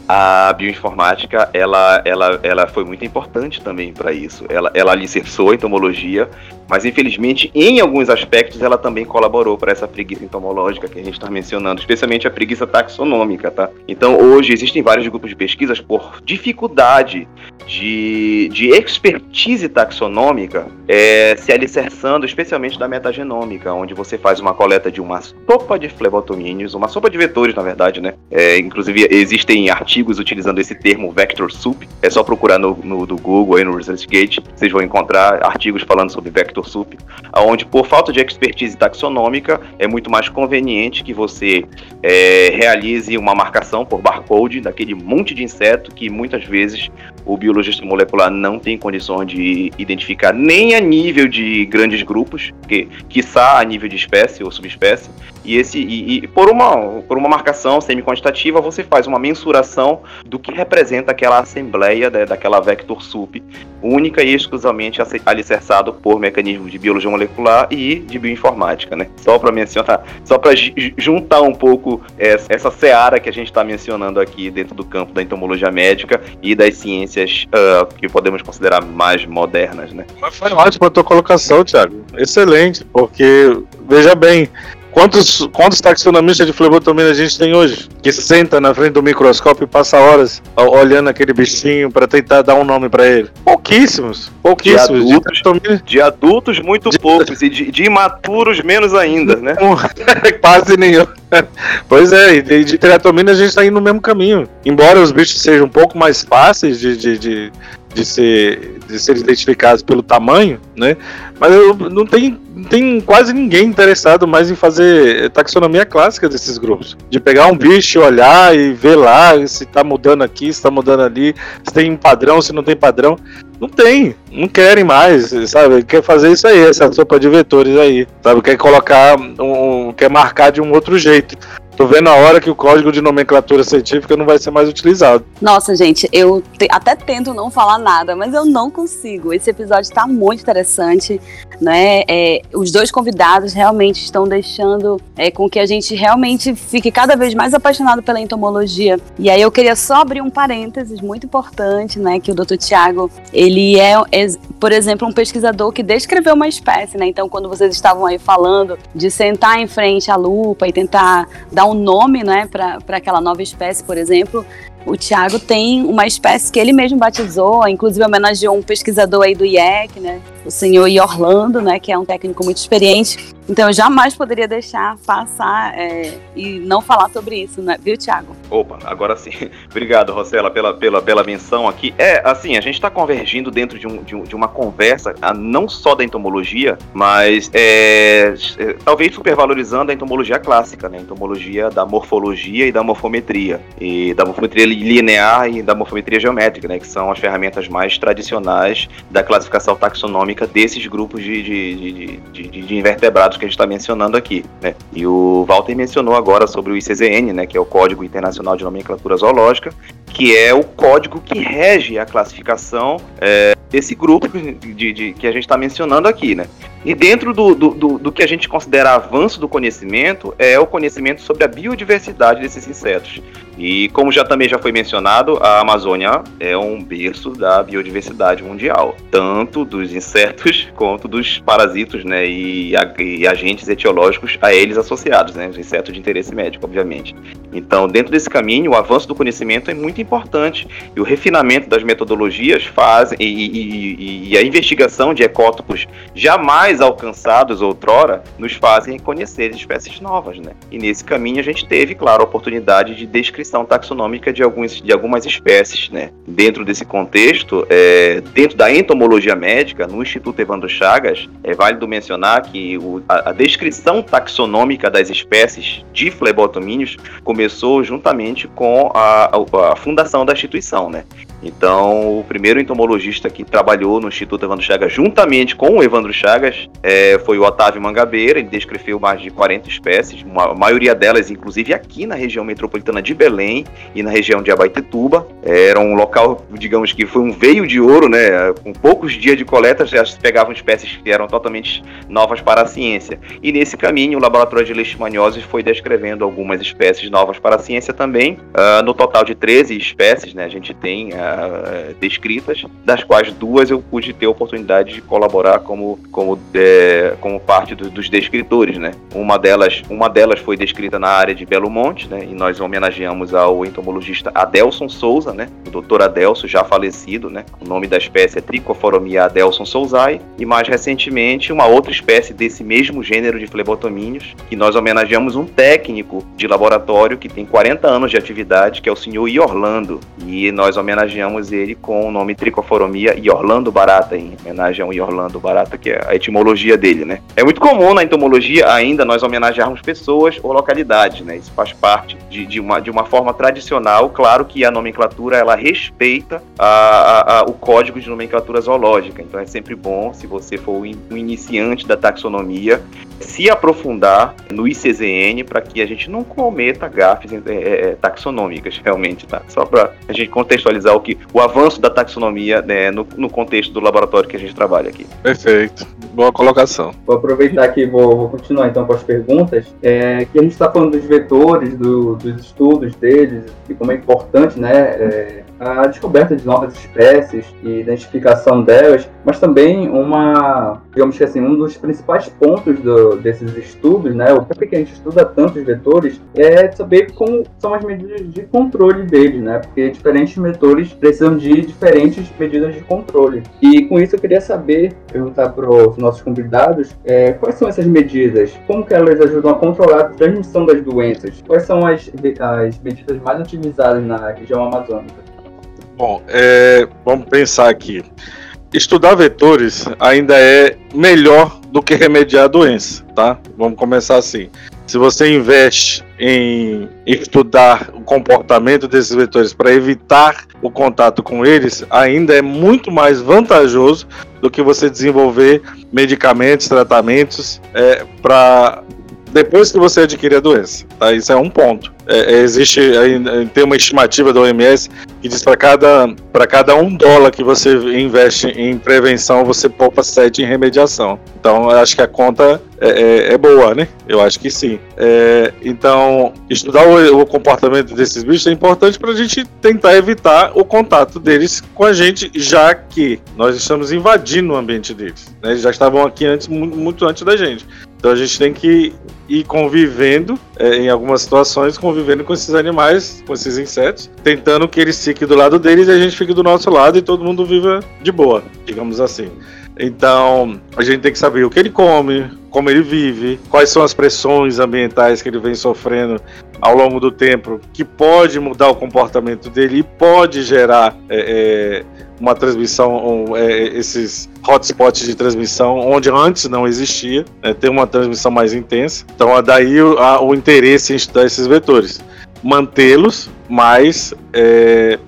A a bioinformática ela, ela, ela foi muito importante também para isso. Ela, ela alicerçou a entomologia, mas infelizmente, em alguns aspectos, ela também colaborou para essa preguiça entomológica que a gente está mencionando, especialmente a preguiça taxonômica, tá? Então, hoje existem vários grupos de pesquisas por dificuldade de, de expertise taxonômica é, se alicerçando especialmente da metagenômica, onde você faz uma coleta de uma sopa de flebotomínios, uma sopa de vetores, na verdade, né? É, inclusive, existem artigos utilizando esse termo vector soup, é só procurar no, no do Google, aí no ResearchGate, vocês vão encontrar artigos falando sobre vector Sup, onde por falta de expertise taxonômica é muito mais conveniente que você é, realize uma marcação por barcode daquele monte de inseto que muitas vezes o biologista molecular não tem condições de identificar nem a nível de grandes grupos, que quiçá a nível de espécie ou subespécie, e esse e, e por uma por uma marcação semi-quantitativa você faz uma mensuração do que representa aquela assembleia né, daquela vector sup única e exclusivamente alicerçado por mecanismos de biologia molecular e de bioinformática, né? Só para mencionar, só para juntar um pouco essa, essa seara que a gente está mencionando aqui dentro do campo da entomologia médica e das ciências uh, que podemos considerar mais modernas, né? Mas foi ótimo a tua colocação, Thiago. Excelente, porque veja bem, Quantos, quantos taxonomistas de flebotomia a gente tem hoje? Que senta na frente do microscópio e passa horas olhando aquele bichinho para tentar dar um nome para ele? Pouquíssimos. Pouquíssimos. De adultos, de, de adultos muito de... poucos. E de, de, imaturos menos ainda, né? Quase nenhum. pois é, e de, de triatomina a gente está indo no mesmo caminho. Embora os bichos sejam um pouco mais fáceis de, de, de, de ser, de ser identificados pelo tamanho, né? Mas eu, não tem, tem quase ninguém interessado mais em fazer taxonomia clássica desses grupos. De pegar um bicho, olhar e ver lá se está mudando aqui, se está mudando ali, se tem padrão, se não tem padrão. Não tem, não querem mais, sabe? Quer fazer isso aí, essa sopa de vetores aí, sabe? Quer colocar, um, quer marcar de um outro jeito. Tô vendo a hora que o código de nomenclatura científica não vai ser mais utilizado. Nossa, gente, eu te, até tento não falar nada, mas eu não consigo. Esse episódio está muito interessante, né? É, os dois convidados realmente estão deixando é, com que a gente realmente fique cada vez mais apaixonado pela entomologia. E aí eu queria só abrir um parênteses muito importante, né? Que o Dr. Tiago, ele é, é, por exemplo, um pesquisador que descreveu uma espécie, né? Então, quando vocês estavam aí falando de sentar em frente à lupa e tentar dar um nome né, para aquela nova espécie, por exemplo, o Tiago tem uma espécie que ele mesmo batizou, inclusive homenageou um pesquisador aí do IEC, né, o senhor Orlando, né, que é um técnico muito experiente. Então eu jamais poderia deixar passar é, e não falar sobre isso, né? viu, Tiago? Opa, agora sim. Obrigado, Rosela, pela, pela, pela menção aqui. É, assim, a gente está convergindo dentro de, um, de, um, de, uma conversa, não só da entomologia, mas é, é, talvez supervalorizando a entomologia clássica, né? A entomologia da morfologia e da morfometria. E da morfometria linear e da morfometria geométrica, né? Que são as ferramentas mais tradicionais da classificação taxonômica desses grupos de, de, de, de, de invertebrados que a gente está mencionando aqui, né? E o Walter mencionou agora sobre o ICZN, né, que é o Código Internacional de Nomenclatura Zoológica, que é o código que rege a classificação é, desse grupo de, de, que a gente está mencionando aqui, né? E dentro do, do, do, do, que a gente considera avanço do conhecimento é o conhecimento sobre a biodiversidade desses insetos. E como já também já foi mencionado, a Amazônia é um berço da biodiversidade mundial, tanto dos insetos quanto dos parasitos, né, e, e agentes etiológicos a eles associados, né, os insetos de interesse médico, obviamente. Então, dentro desse caminho, o avanço do conhecimento é muito importante e o refinamento das metodologias faz e, e, e a investigação de ecótopos jamais alcançados outrora nos fazem conhecer espécies novas, né? E nesse caminho a gente teve, claro, a oportunidade de descrição taxonômica de, alguns, de algumas espécies, né? Dentro desse contexto, é, dentro da entomologia médica, no Instituto Evandro Chagas, é válido mencionar que o, a, a, descrição taxonômica das espécies de flebotomíneos começou juntamente com a, a, a fundação da instituição, né? Então, o primeiro entomologista que trabalhou no Instituto Evandro Chagas, juntamente com o Evandro Chagas, é, foi o Otávio Mangabeira. Ele descreveu mais de 40 espécies, uma, a maioria delas, inclusive, aqui na região metropolitana de Belém e na região de Abaitetuba. Era um local, digamos que foi um veio de ouro, né? Com poucos dias de coleta, já se pegavam espécies que eram totalmente novas para a ciência. E nesse caminho, o laboratório de leishmaniose foi descrevendo algumas espécies novas para a ciência também. Uh, no total de 13 espécies, né? A gente tem uh, descritas, das quais duas eu pude ter a oportunidade de colaborar como, como, é, como parte do, dos descritores, né? Uma delas, uma delas foi descrita na área de Belo Monte, né? E nós homenageamos ao entomologista Adelson Souza, né? O doutor Adelson, já falecido, né? O nome da espécie é Tricoforomia Adelson Souzai. E mais recentemente, uma outra espécie desse mesmo gênero de flebotomíneos, que nós homenageamos um técnico de laboratório que tem 40 anos de atividade, que é o senhor Iorlando. E nós homenageamos ele com o nome Tricoforomia Iorlando Barata, em homenagem ao Iorlando Barata, que é a etimologia dele, né? É muito comum na entomologia ainda nós homenagearmos pessoas ou localidades, né? Isso faz parte de, de, uma, de uma forma tradicional. Claro que a nomenclatura ela respeita a, a, a, o código de nomenclatura zoológica. Então é sempre bom, se você for um iniciante da taxonomia, se aprofundar no ICZN para que a gente não cometa gafes é, é, é, taxonômicas, realmente, tá? Só para a gente contextualizar o que o avanço da taxonomia né, no, no, contexto do laboratório que a gente trabalha aqui. Perfeito, boa colocação. Vou aproveitar aqui, vou, vou continuar então com as perguntas. É, que a gente está falando dos vetores, do, dos estudos deles e como é importante, né? É, a descoberta de novas espécies e identificação delas, mas também uma, digamos que assim, um dos principais pontos do, desses estudos, né, o que a gente estuda tantos vetores, é saber como são as medidas de controle deles, né, porque diferentes vetores precisam de diferentes medidas de controle. E com isso eu queria saber, perguntar para os nossos convidados, é, quais são essas medidas, como que elas ajudam a controlar a transmissão das doenças, quais são as, as medidas mais utilizadas na região amazônica. Bom, é, vamos pensar aqui. Estudar vetores ainda é melhor do que remediar a doença, tá? Vamos começar assim. Se você investe em estudar o comportamento desses vetores para evitar o contato com eles, ainda é muito mais vantajoso do que você desenvolver medicamentos, tratamentos é, para depois que você adquirir a doença. Tá? Isso é um ponto. É, é existe tem uma estimativa da OMS que diz para cada para cada um dólar que você investe em prevenção você poupa sete em remediação. Então eu acho que a conta é, é, é boa, né? Eu acho que sim. É, então estudar o, o, comportamento desses bichos é importante para a gente tentar evitar o contato deles com a gente, já que nós estamos invadindo o ambiente deles. Né? Eles já estavam aqui antes muito antes da gente. Então a gente tem que ir convivendo é, em algumas situações, convivendo com esses animais, com esses insetos, tentando que eles fiquem do lado deles e a gente fique do nosso lado e todo mundo viva de boa, digamos assim. Então, a gente tem que saber o que ele come, como ele vive, quais são as pressões ambientais que ele vem sofrendo ao longo do tempo, que pode mudar o comportamento dele e pode gerar é, é, uma transmissão, é, esses hotspots de transmissão, onde antes não existia, né, ter uma transmissão mais intensa. Então, daí o, a, o interesse em estudar esses vetores. Mantê-los, mas é,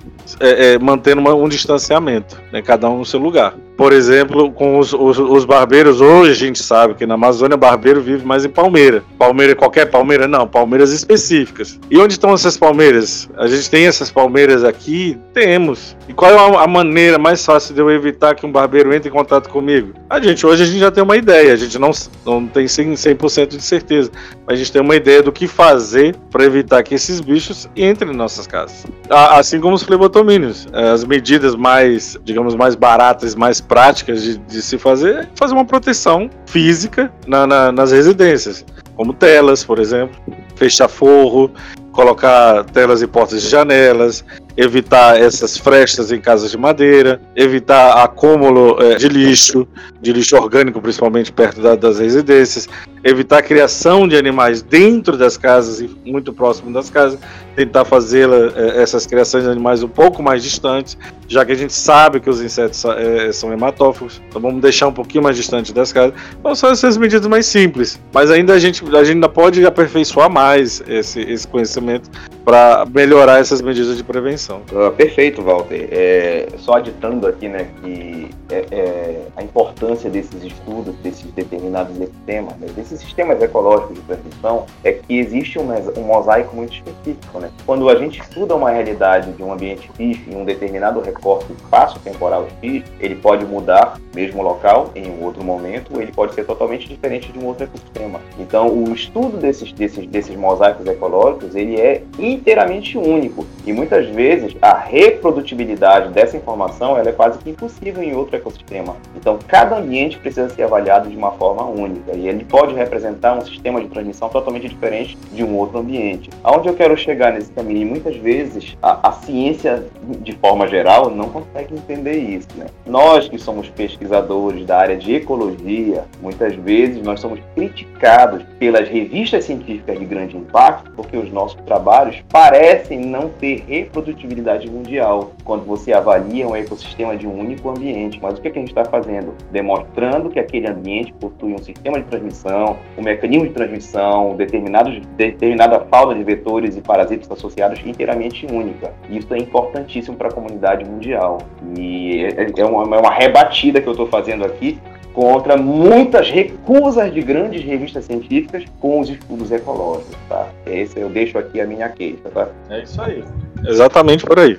é, é, mantendo uma, um distanciamento, né, cada um no seu lugar por exemplo, com os, os, os, barbeiros, hoje a gente sabe que na Amazônia barbeiro vive mais em palmeira. Palmeira, qualquer palmeira? Não, palmeiras específicas. E onde estão essas palmeiras? A gente tem essas palmeiras aqui? Temos. E qual é a maneira mais fácil de eu evitar que um barbeiro entre em contato comigo? A gente, hoje a gente já tem uma ideia, a gente não, não tem 100% de certeza, mas a gente tem uma ideia do que fazer para evitar que esses bichos entrem em nossas casas. Assim como os flebotomínios. As medidas mais, digamos, mais baratas, mais práticas de, de se fazer fazer uma proteção física na, na, nas residências, como telas, por exemplo, fechar forro, colocar telas e portas de janelas, evitar essas frestas em casas de madeira, evitar acúmulo é, de lixo, de lixo orgânico, principalmente perto da, das residências, evitar a criação de animais dentro das casas e muito próximo das casas, tentar fazer é, essas criações de animais um pouco mais distantes, já que a gente sabe que os insetos é, são hematófagos, então vamos deixar um pouquinho mais distante das casas. Então são essas medidas mais simples, mas ainda a gente, a gente ainda pode aperfeiçoar mais esse, esse conhecimento conhecimento. Para melhorar essas medidas de prevenção. Uh, perfeito, Walter. É, só aditando aqui, né, que é, é, a importância desses estudos, desses determinados sistemas, né, desses sistemas ecológicos de transmissão, é que existe um, um, mosaico muito específico. Né? Quando a gente estuda uma realidade de um ambiente X em um determinado recorte espaço-temporal X, ele pode mudar, mesmo local, em um outro momento, ele pode ser totalmente diferente de um outro ecossistema. Então, o estudo desses, desses, desses mosaicos ecológicos, ele é inteiramente único. E muitas vezes, a reprodutibilidade dessa informação ela é quase que impossível em outro ecossistema. Então, cada ambiente precisa ser avaliado de uma forma única e ele pode representar um sistema de transmissão totalmente diferente de um outro ambiente. Aonde eu quero chegar nesse caminho? Muitas vezes a, a ciência, de forma geral, não consegue entender isso. Né? Nós que somos pesquisadores da área de ecologia, muitas vezes nós somos criticados pelas revistas científicas de grande impacto porque os nossos trabalhos parecem não ter reprodutibilidade mundial quando você avalia um ecossistema de um único ambiente. Mas o que, é que a gente está fazendo? Demonstrando que aquele ambiente possui um sistema de transmissão, um mecanismo de transmissão, determinados, determinada fauna de vetores e parasitas associados inteiramente única. Isso é importantíssimo para a comunidade mundial. E é, é uma, é uma rebatida que eu estou fazendo aqui contra muitas recusas de grandes revistas científicas com os estudos ecológicos, tá? Esse eu deixo aqui a minha queixa, tá? É isso aí. Exatamente por aí.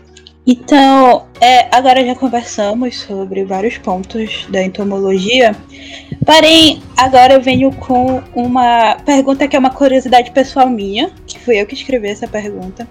Então, é, agora já conversamos sobre vários pontos da entomologia, porém, agora eu venho com uma pergunta que é uma curiosidade pessoal minha, que fui eu que escrevi essa pergunta,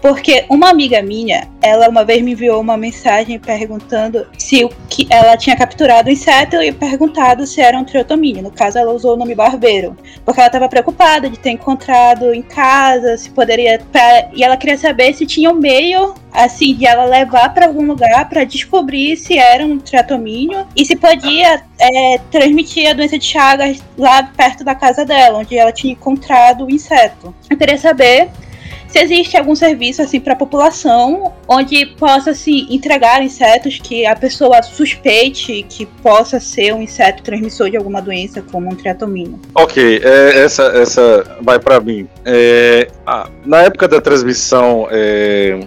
porque uma amiga minha, ela uma vez me enviou uma mensagem perguntando se o que ela tinha capturado o inseto e perguntado se era um triotomínio. No caso, ela usou o nome barbeiro, porque ela estava preocupada de ter encontrado em casa, se poderia. Pra, e ela queria saber se tinha um meio assim, de ela levar para algum lugar para descobrir se era um triatomínio e se podia é, transmitir a doença de Chagas lá perto da casa dela, onde ela tinha encontrado o inseto. Eu queria saber se existe algum serviço assim para a população onde possa se entregar insetos que a pessoa suspeite que possa ser um inseto transmissor de alguma doença como um triatomínio. Ok, é, essa essa vai para mim. É, ah, na época da transmissão é,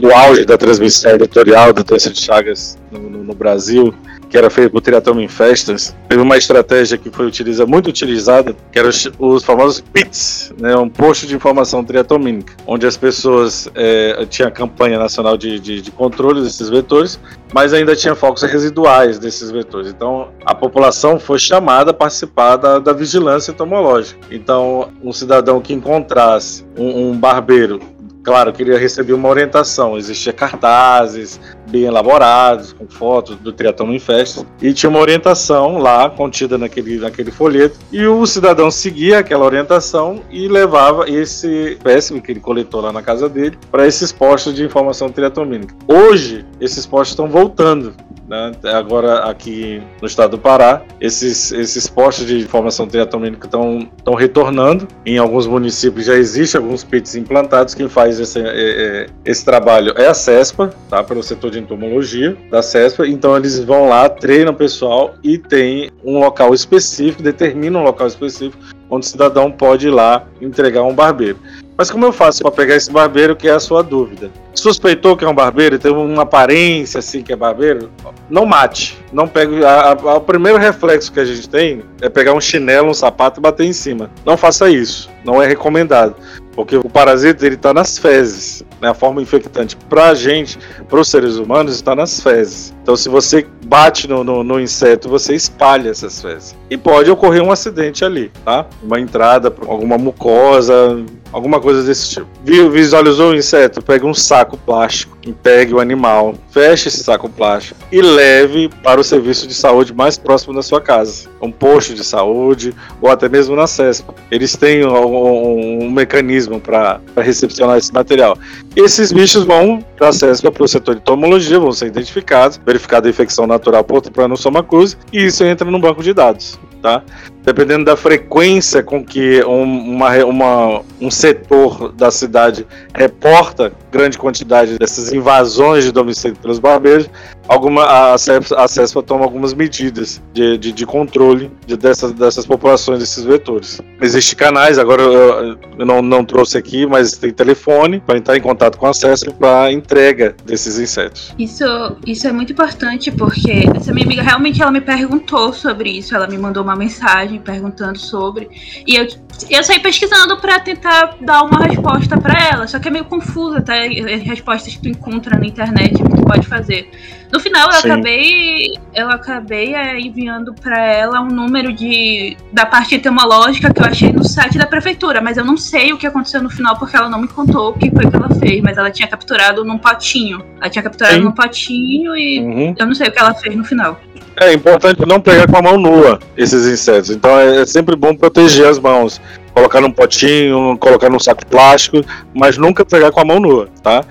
do auge da transmissão editorial doença de Chagas no, no, no Brasil, que era feito por Triatoma em festas, teve uma estratégia que foi utiliza, muito utilizada, que eram os, os, famosos PITs, né, um posto de informação triatomínica, onde as pessoas é, tinha a campanha nacional de, de, de, controle desses vetores, mas ainda tinha focos residuais desses vetores. Então, a população foi chamada a participar da, da vigilância entomológica. Então, um cidadão que encontrasse um, um barbeiro Claro, queria receber uma orientação. Existia cartazes bem elaborados, com fotos do triatlon em festas, e tinha uma orientação lá contida naquele, naquele folheto. E o cidadão seguia aquela orientação e levava esse espécime que ele coletou lá na casa dele para esses postos de informação triatomínica. Hoje, esses postos estão voltando. Né? Agora, aqui no estado do Pará, esses, esses postos de informação triatomínica estão retornando. Em alguns municípios já existem alguns PITs implantados. Quem faz esse, é, é, esse trabalho é a CESPA, tá? pelo setor de entomologia da CESPA. Então, eles vão lá, treinam o pessoal e tem um local específico, determina um local específico onde o cidadão pode ir lá entregar um barbeiro. Mas como eu faço para pegar esse barbeiro que é a sua dúvida? Suspeitou que é um barbeiro, tem uma aparência assim que é barbeiro? Não mate. Não pegue. A, a, o primeiro reflexo que a gente tem é pegar um chinelo, um sapato e bater em cima. Não faça isso. Não é recomendado. Porque o parasita ele está nas fezes. Né? A forma infectante para a gente, para os seres humanos, está nas fezes. Então, se você bate no, no, no, inseto, você espalha essas fezes. E pode ocorrer um acidente ali, tá? Uma entrada, alguma mucosa, alguma coisa desse tipo. Visualizou o inseto? Pega um saco plástico, pegue o animal, feche esse saco plástico e leve para o serviço de saúde mais próximo da sua casa. Um posto de saúde ou até mesmo na CESP. Eles têm um, um, mecanismo para recepcionar esse material. Esses bichos vão para a CESP, para o setor de tomologia, vão ser identificados, verificada a infecção natural por Trypanosoma e isso entra no banco de dados. Tá? Dependendo da frequência com que um, uma, uma, um setor da cidade reporta grande quantidade dessas invasões de domicílio pelos barbeiros, alguma, a, a CESPA toma algumas medidas de, de, de controle de, dessas, dessas populações, desses vetores. Existem canais, agora eu, eu não, não trouxe aqui, mas tem telefone para entrar em contato com a CESPA para entrega desses insetos. Isso, isso é muito importante porque essa minha amiga realmente ela me perguntou sobre isso, ela me mandou uma mensagem perguntando sobre, e eu, eu saí pesquisando para tentar dar uma resposta para ela, só que é meio confusa, tá? Respostas que tu encontra na internet que tu pode fazer. No final, eu Sim. acabei, eu acabei é, enviando para ela um número de da parte etimológica que eu achei no site da prefeitura, mas eu não sei o que aconteceu no final porque ela não me contou o que foi que ela fez, mas ela tinha capturado num potinho. Ela tinha capturado Sim. num potinho e uhum. eu não sei o que ela fez no final. É importante não pegar com a mão nua esses insetos. Então é sempre bom proteger as mãos colocar num potinho, colocar num saco plástico, mas nunca pegar com a mão nua, tá?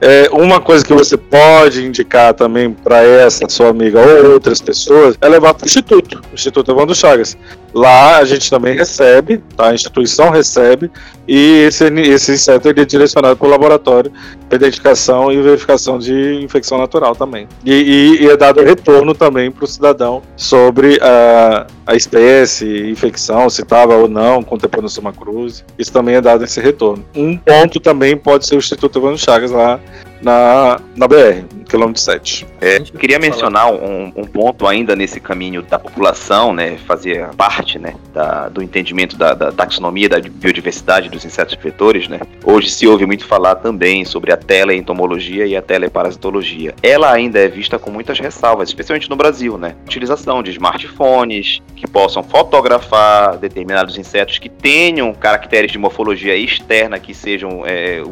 É, uma coisa que você pode indicar também para essa sua amiga ou outras pessoas é levar para o Instituto, o Instituto Evandro Chagas. Lá a gente também recebe, tá? a instituição recebe, e esse, esse inseto é direcionado para o laboratório para identificação e verificação de infecção natural também. E, e, e é dado retorno também para o cidadão sobre a, a espécie, infecção, se estava ou não contemplando uma cruz. Isso também é dado esse retorno. Um ponto também pode ser o Instituto Evandro Chagas lá na, na BR, quilômetro 7. É, queria mencionar um, um, ponto ainda nesse caminho da população, né, fazer parte, né, da, do entendimento da, da, taxonomia da biodiversidade dos insetos vetores, né. Hoje se ouve muito falar também sobre a teleentomologia e a teleparasitologia. Ela ainda é vista com muitas ressalvas, especialmente no Brasil, né. Utilização de smartphones que possam fotografar determinados insetos que tenham caracteres de morfologia externa que sejam é,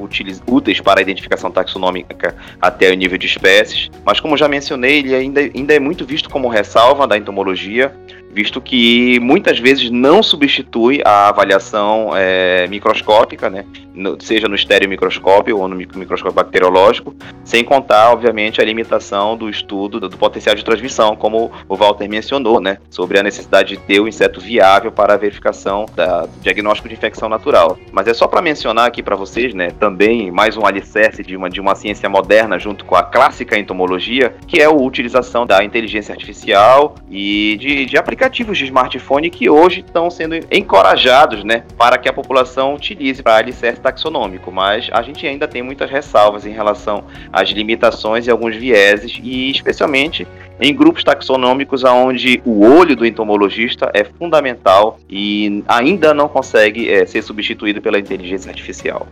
úteis para a identificação taxonômica até o nível de espécies, mas como já mencionei, ele ainda, ainda é muito visto como ressalva da entomologia, visto que muitas vezes não substitui a avaliação é, microscópica, né? No, seja no estereomicroscópio ou no microscópio bacteriológico, sem contar, obviamente, a limitação do estudo do, do, potencial de transmissão, como o Walter mencionou, né? sobre a necessidade de ter o inseto viável para a verificação da, do diagnóstico de infecção natural. Mas é só para mencionar aqui para vocês, né, também mais um alicerce de uma, de uma ciência moderna junto com a clássica entomologia, que é a utilização da inteligência artificial e de, de aplicativos aplicativos de smartphone que hoje estão sendo encorajados, né, para que a população utilize para alicerce taxonômico, mas a gente ainda tem muitas ressalvas em relação às limitações e alguns vieses e especialmente em grupos taxonômicos onde o olho do entomologista é fundamental e ainda não consegue é, ser substituído pela inteligência artificial.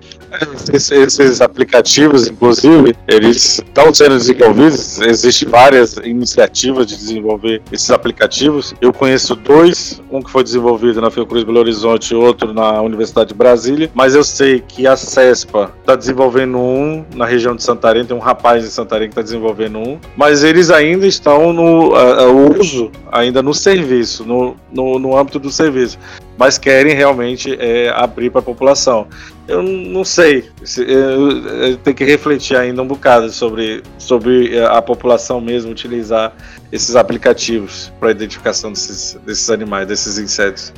Esses, esses, aplicativos, inclusive, eles estão sendo desenvolvidos, existem várias iniciativas de desenvolver esses aplicativos. Eu conheço dois, um que foi desenvolvido na Fiocruz Belo Horizonte e outro na Universidade de Brasília, mas eu sei que a CESPA está desenvolvendo um na região de Santarém, tem um rapaz em Santarém que está desenvolvendo um, mas eles ainda estão estão no uh, uso ainda no serviço, no, no, no âmbito do serviço, mas querem realmente é, abrir para a população. Eu não sei, eu, tenho que refletir ainda um bocado sobre, sobre a população mesmo utilizar esses aplicativos para identificação desses, desses animais, desses insetos.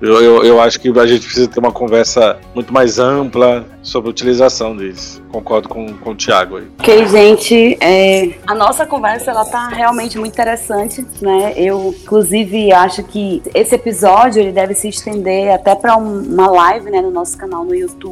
Eu, eu, eu acho que a gente precisa ter uma conversa muito mais ampla sobre a utilização deles. Concordo com, com o Thiago aí. Ok, gente, é, a nossa conversa ela tá realmente muito interessante, né? Eu, inclusive, acho que esse episódio ele deve se estender até para uma live, né, no nosso canal no YouTube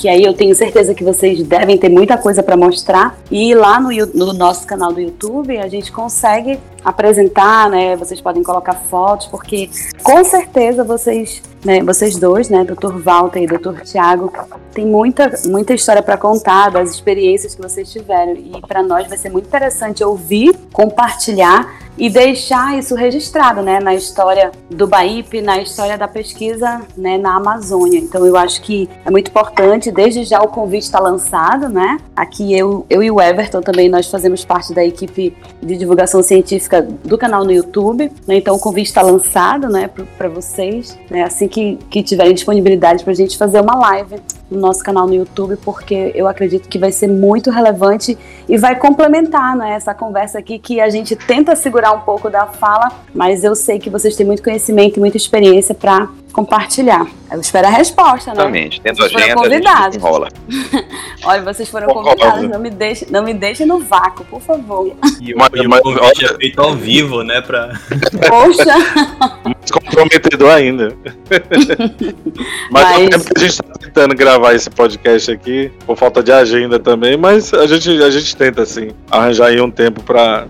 que aí eu tenho certeza que vocês devem ter muita coisa para mostrar. E lá no, no, nosso canal do YouTube a gente consegue apresentar, né? Vocês podem colocar fotos, porque com certeza vocês, né, vocês dois, né, Dr. Walter e Dr. Tiago, tem muita, muita história para contar das experiências que vocês tiveram. E para nós vai ser muito interessante ouvir, compartilhar e deixar isso registrado, né, na história do BAIP, na história da pesquisa, né, na Amazônia. Então eu acho que é muito importante, desde já o convite está lançado, né? Aqui eu, eu e o Everton também nós fazemos parte da equipe de divulgação científica do canal no YouTube, né? Então o convite está lançado, né, para vocês, né, assim que, que tiverem disponibilidade para a gente fazer uma live no nosso canal no YouTube, porque eu acredito que vai ser muito relevante e vai complementar, né, essa conversa aqui que a gente tenta segurar um pouco da fala, mas eu sei que vocês têm muito conhecimento e muita experiência para compartilhar. Eu espero a resposta, né? Exatamente. Tendo Vocês foram agenda, a gente convidados. enrola. Olha, vocês foram Concordo. convidados. Não me deixem não me deixem no vácuo, por favor. E o, Mas- e o mas- convite olha- é feito ao vivo, né? Pra... Poxa, Mais comprometedor ainda. mas Mas- tempo que a gente tá tentando gravar esse podcast aqui, por falta de agenda também, mas a gente, a gente tenta, assim, arranjar aí um tempo pra,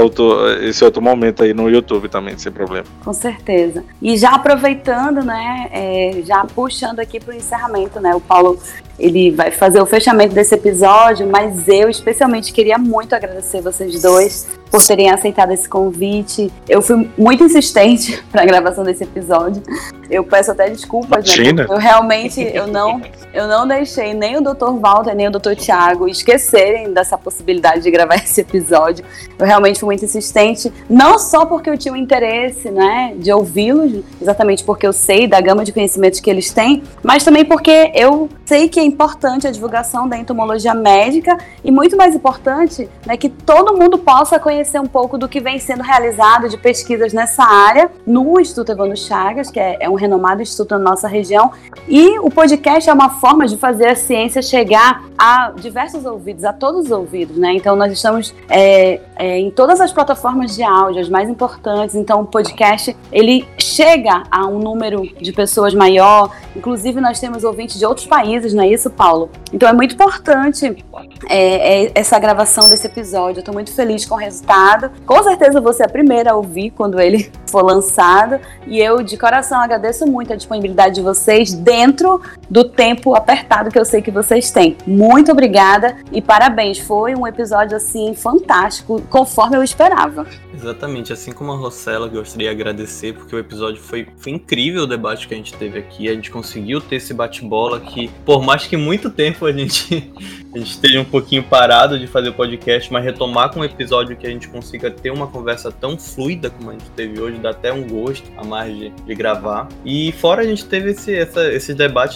outro, esse outro momento aí no YouTube também, sem problema. com certeza. E já aproveitando, né, é, já puxando aqui para o encerramento, né, o Paulo ele vai fazer o fechamento desse episódio, mas eu especialmente queria muito agradecer vocês dois por terem aceitado esse convite. Eu fui muito insistente para a gravação desse episódio. Eu peço até desculpas, né? Imagina. Eu realmente eu não eu não deixei nem o Dr. Walter nem o Dr. Tiago esquecerem dessa possibilidade de gravar esse episódio. Eu realmente fui muito insistente, não só porque eu tinha o interesse, né, de ouvi-los, exatamente porque eu sei da gama de conhecimentos que eles têm, mas também porque eu sei que importante a divulgação da entomologia médica e muito mais importante, né, que todo mundo possa conhecer um pouco do que vem sendo realizado de pesquisas nessa área no Instituto Evandro Chagas, que é, é um renomado instituto na nossa região, e o podcast é uma forma de fazer a ciência chegar a diversos ouvidos, a todos os ouvidos, né? Então nós estamos é, é, em todas as plataformas de áudio, as mais importantes. Então o podcast ele chega a um número de pessoas maior. Inclusive nós temos ouvintes de outros países, não é Paulo? Então é muito importante é, é, essa gravação desse episódio. Eu tô muito feliz com o resultado. Com certeza você é a primeira a ouvir quando ele for lançado. E eu, de coração, agradeço muito a disponibilidade de vocês dentro do tempo apertado que eu sei que vocês têm. Muito obrigada e parabéns. Foi um episódio, assim, fantástico, conforme eu esperava. Exatamente, assim como a Rossella, gostaria de agradecer, porque o episódio foi, foi incrível o debate que a gente teve aqui. A gente conseguiu ter esse bate-bola que, por mais que muito tempo a gente, gente esteja um pouquinho parado de fazer o podcast, mas retomar com um episódio que a gente consiga ter uma conversa tão fluida como a gente teve hoje, dá até um gosto a mais de, de gravar. E fora a gente teve esse, essa,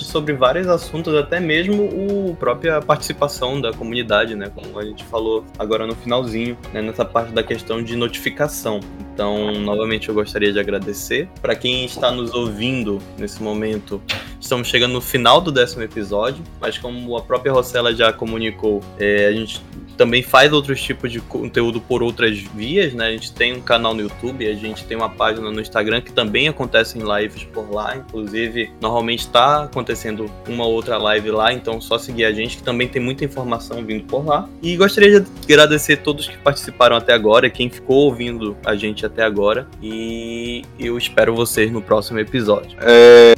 sobre vários assuntos, até mesmo a própria participação da comunidade, né? Como a gente falou agora no finalzinho, né? nessa parte da questão de notificação. Então, novamente eu gostaria de agradecer. Para quem está nos ouvindo nesse momento, estamos chegando no final do décimo episódio, mas como a própria Rossella já comunicou, é, a gente também faz outros tipos de conteúdo por outras vias, né? A gente tem um canal no YouTube, a gente tem uma página no Instagram que também acontecem lives por lá, inclusive normalmente está acontecendo uma outra live lá, então só seguir a gente que também tem muita informação vindo por lá. E gostaria de agradecer todos que participaram até agora, quem ficou ouvindo a gente até agora, e eu espero vocês no próximo episódio. É,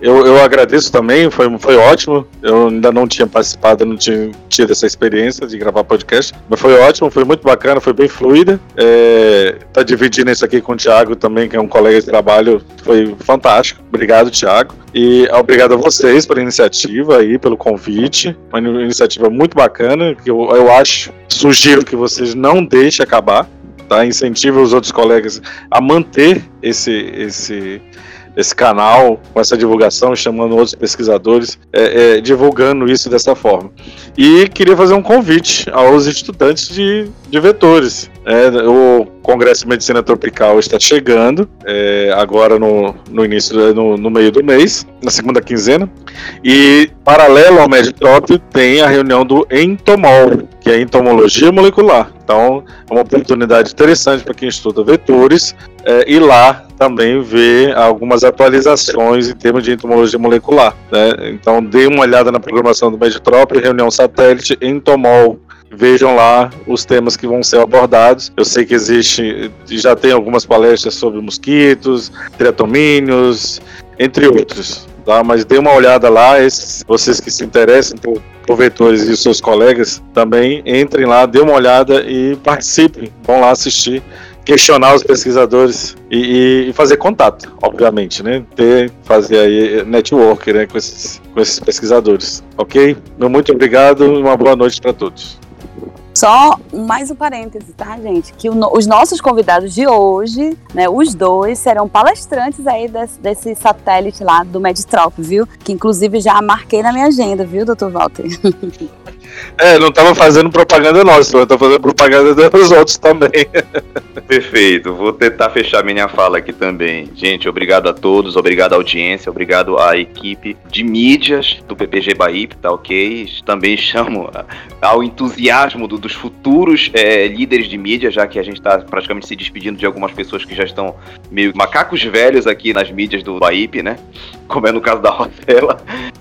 eu, eu agradeço também, foi, foi ótimo. Eu ainda não tinha participado, não tinha tido essa experiência de gravar podcast, mas foi ótimo, foi muito bacana, foi bem fluida. É, tá dividindo isso aqui com o Thiago também, que é um colega de trabalho, foi fantástico. Obrigado, Thiago. E obrigado a vocês pela iniciativa aí, pelo convite. Uma iniciativa muito bacana, que eu, eu acho, sugiro que vocês não deixem acabar. Tá? Incentive os outros colegas a manter esse, esse, esse canal com essa divulgação, chamando outros pesquisadores, é, é, divulgando isso dessa forma. E queria fazer um convite aos estudantes de, de vetores. É, o Congresso de Medicina Tropical está chegando, é, agora no, no início, no, no meio do mês, na segunda quinzena, e paralelo ao Meditrop tem a reunião do Entomol, que é entomologia molecular. Então, é uma oportunidade interessante para quem estuda vetores é, e lá também ver algumas atualizações em termos de entomologia molecular. Né? Então, dê uma olhada na programação do Meditrop, reunião satélite Entomol. Vejam lá os temas que vão ser abordados. Eu sei que existe, já tem algumas palestras sobre mosquitos, triatomíneos, entre outros. Tá? Mas dê uma olhada lá, esses, vocês que se interessam por, por vetores e os seus colegas também entrem lá, dê uma olhada e participem. Vão lá assistir, questionar os pesquisadores e, e fazer contato, obviamente, né? Ter, fazer aí network né, com, esses, com esses pesquisadores. Ok? Muito obrigado e uma boa noite para todos. Só mais um parêntese, tá, gente? Que o, os nossos convidados de hoje, né, os dois, serão palestrantes aí desse, desse satélite lá do Meditrop, viu? Que inclusive já marquei na minha agenda, viu, doutor Walter? É, não tava fazendo propaganda nossa, eu tava fazendo propaganda dos outros também. Perfeito, vou tentar fechar minha fala aqui também. Gente, obrigado a todos, obrigado à audiência, obrigado à equipe de mídias do PPG Bahia, tá ok? Também chamo ao entusiasmo do, dos futuros é, líderes de mídia, já que a gente está praticamente se despedindo de algumas pessoas que já estão meio macacos velhos aqui nas mídias do Baip, né? Como é no caso da Rosela.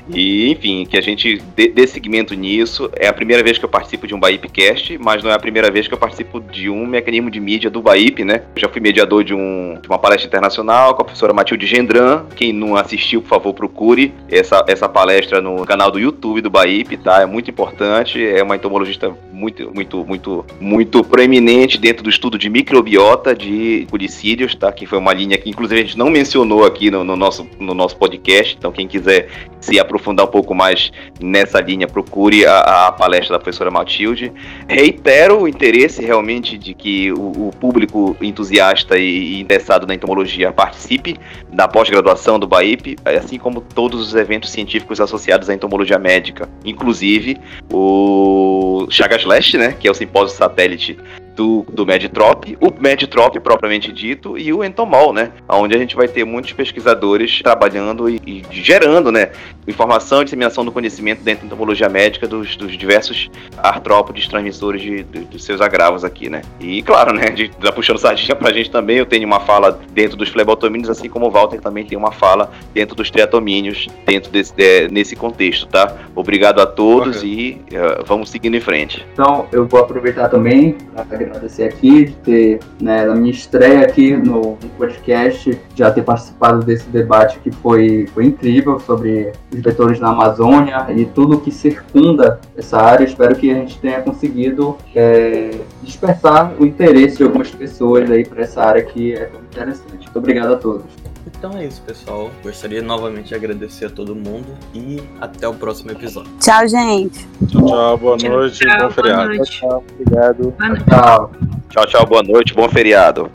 E, enfim, que a gente dê, seguimento nisso. É a primeira vez que eu participo de um Baipcast, mas não é a primeira vez que eu participo de um mecanismo de mídia do Baip, né? Eu já fui mediador de, um, de uma palestra internacional com a professora Matilde Gendran. Quem não assistiu, por favor, procure essa, essa palestra no canal do YouTube do Baip, tá? É muito importante. É uma entomologista muito, muito, muito, muito proeminente dentro do estudo de microbiota de culicídios, tá? Que foi uma linha que, inclusive, a gente não mencionou aqui no, no nosso, no nosso podcast. Então, quem quiser se aprofundar um pouco mais nessa linha, procure a, a palestra da professora Matilde. Reitero o interesse realmente de que o, o público entusiasta e, e interessado na entomologia participe da pós-graduação do BAIP, assim como todos os eventos científicos associados à entomologia médica, inclusive o Chagas Leste, né, que é o simpósio satélite do, do Medtrop, o Medtrop propriamente dito e o Entomol, né? Onde a gente vai ter muitos pesquisadores trabalhando e, e gerando, né? Informação e disseminação do conhecimento dentro da entomologia médica dos, dos diversos artrópodes transmissores de, de, de, seus agravos aqui, né? E claro, né? De, tá puxando sardinha pra gente também, eu tenho uma fala dentro dos flebotomíneos, assim como o Walter também tem uma fala dentro dos triatomíneos, dentro desse, de, nesse contexto, tá? Obrigado a todos okay. e uh, vamos seguindo em frente. Então, eu vou aproveitar também para agradecer aqui de ter, né, na minha estreia aqui no, podcast, já ter participado desse debate que foi, foi incrível sobre os vetores na Amazônia e tudo que circunda essa área. Espero que a gente tenha conseguido é, despertar o interesse de algumas pessoas aí para essa área que é tão interessante. Muito obrigado a todos. Então é isso, pessoal. Gostaria novamente de agradecer a todo mundo e até o próximo episódio. Tchau, gente. Tchau, tchau. Boa noite. Tchau, bom feriado. Tchau, tchau. Obrigado. Tchau. Tchau, tchau. Boa noite. Bom feriado.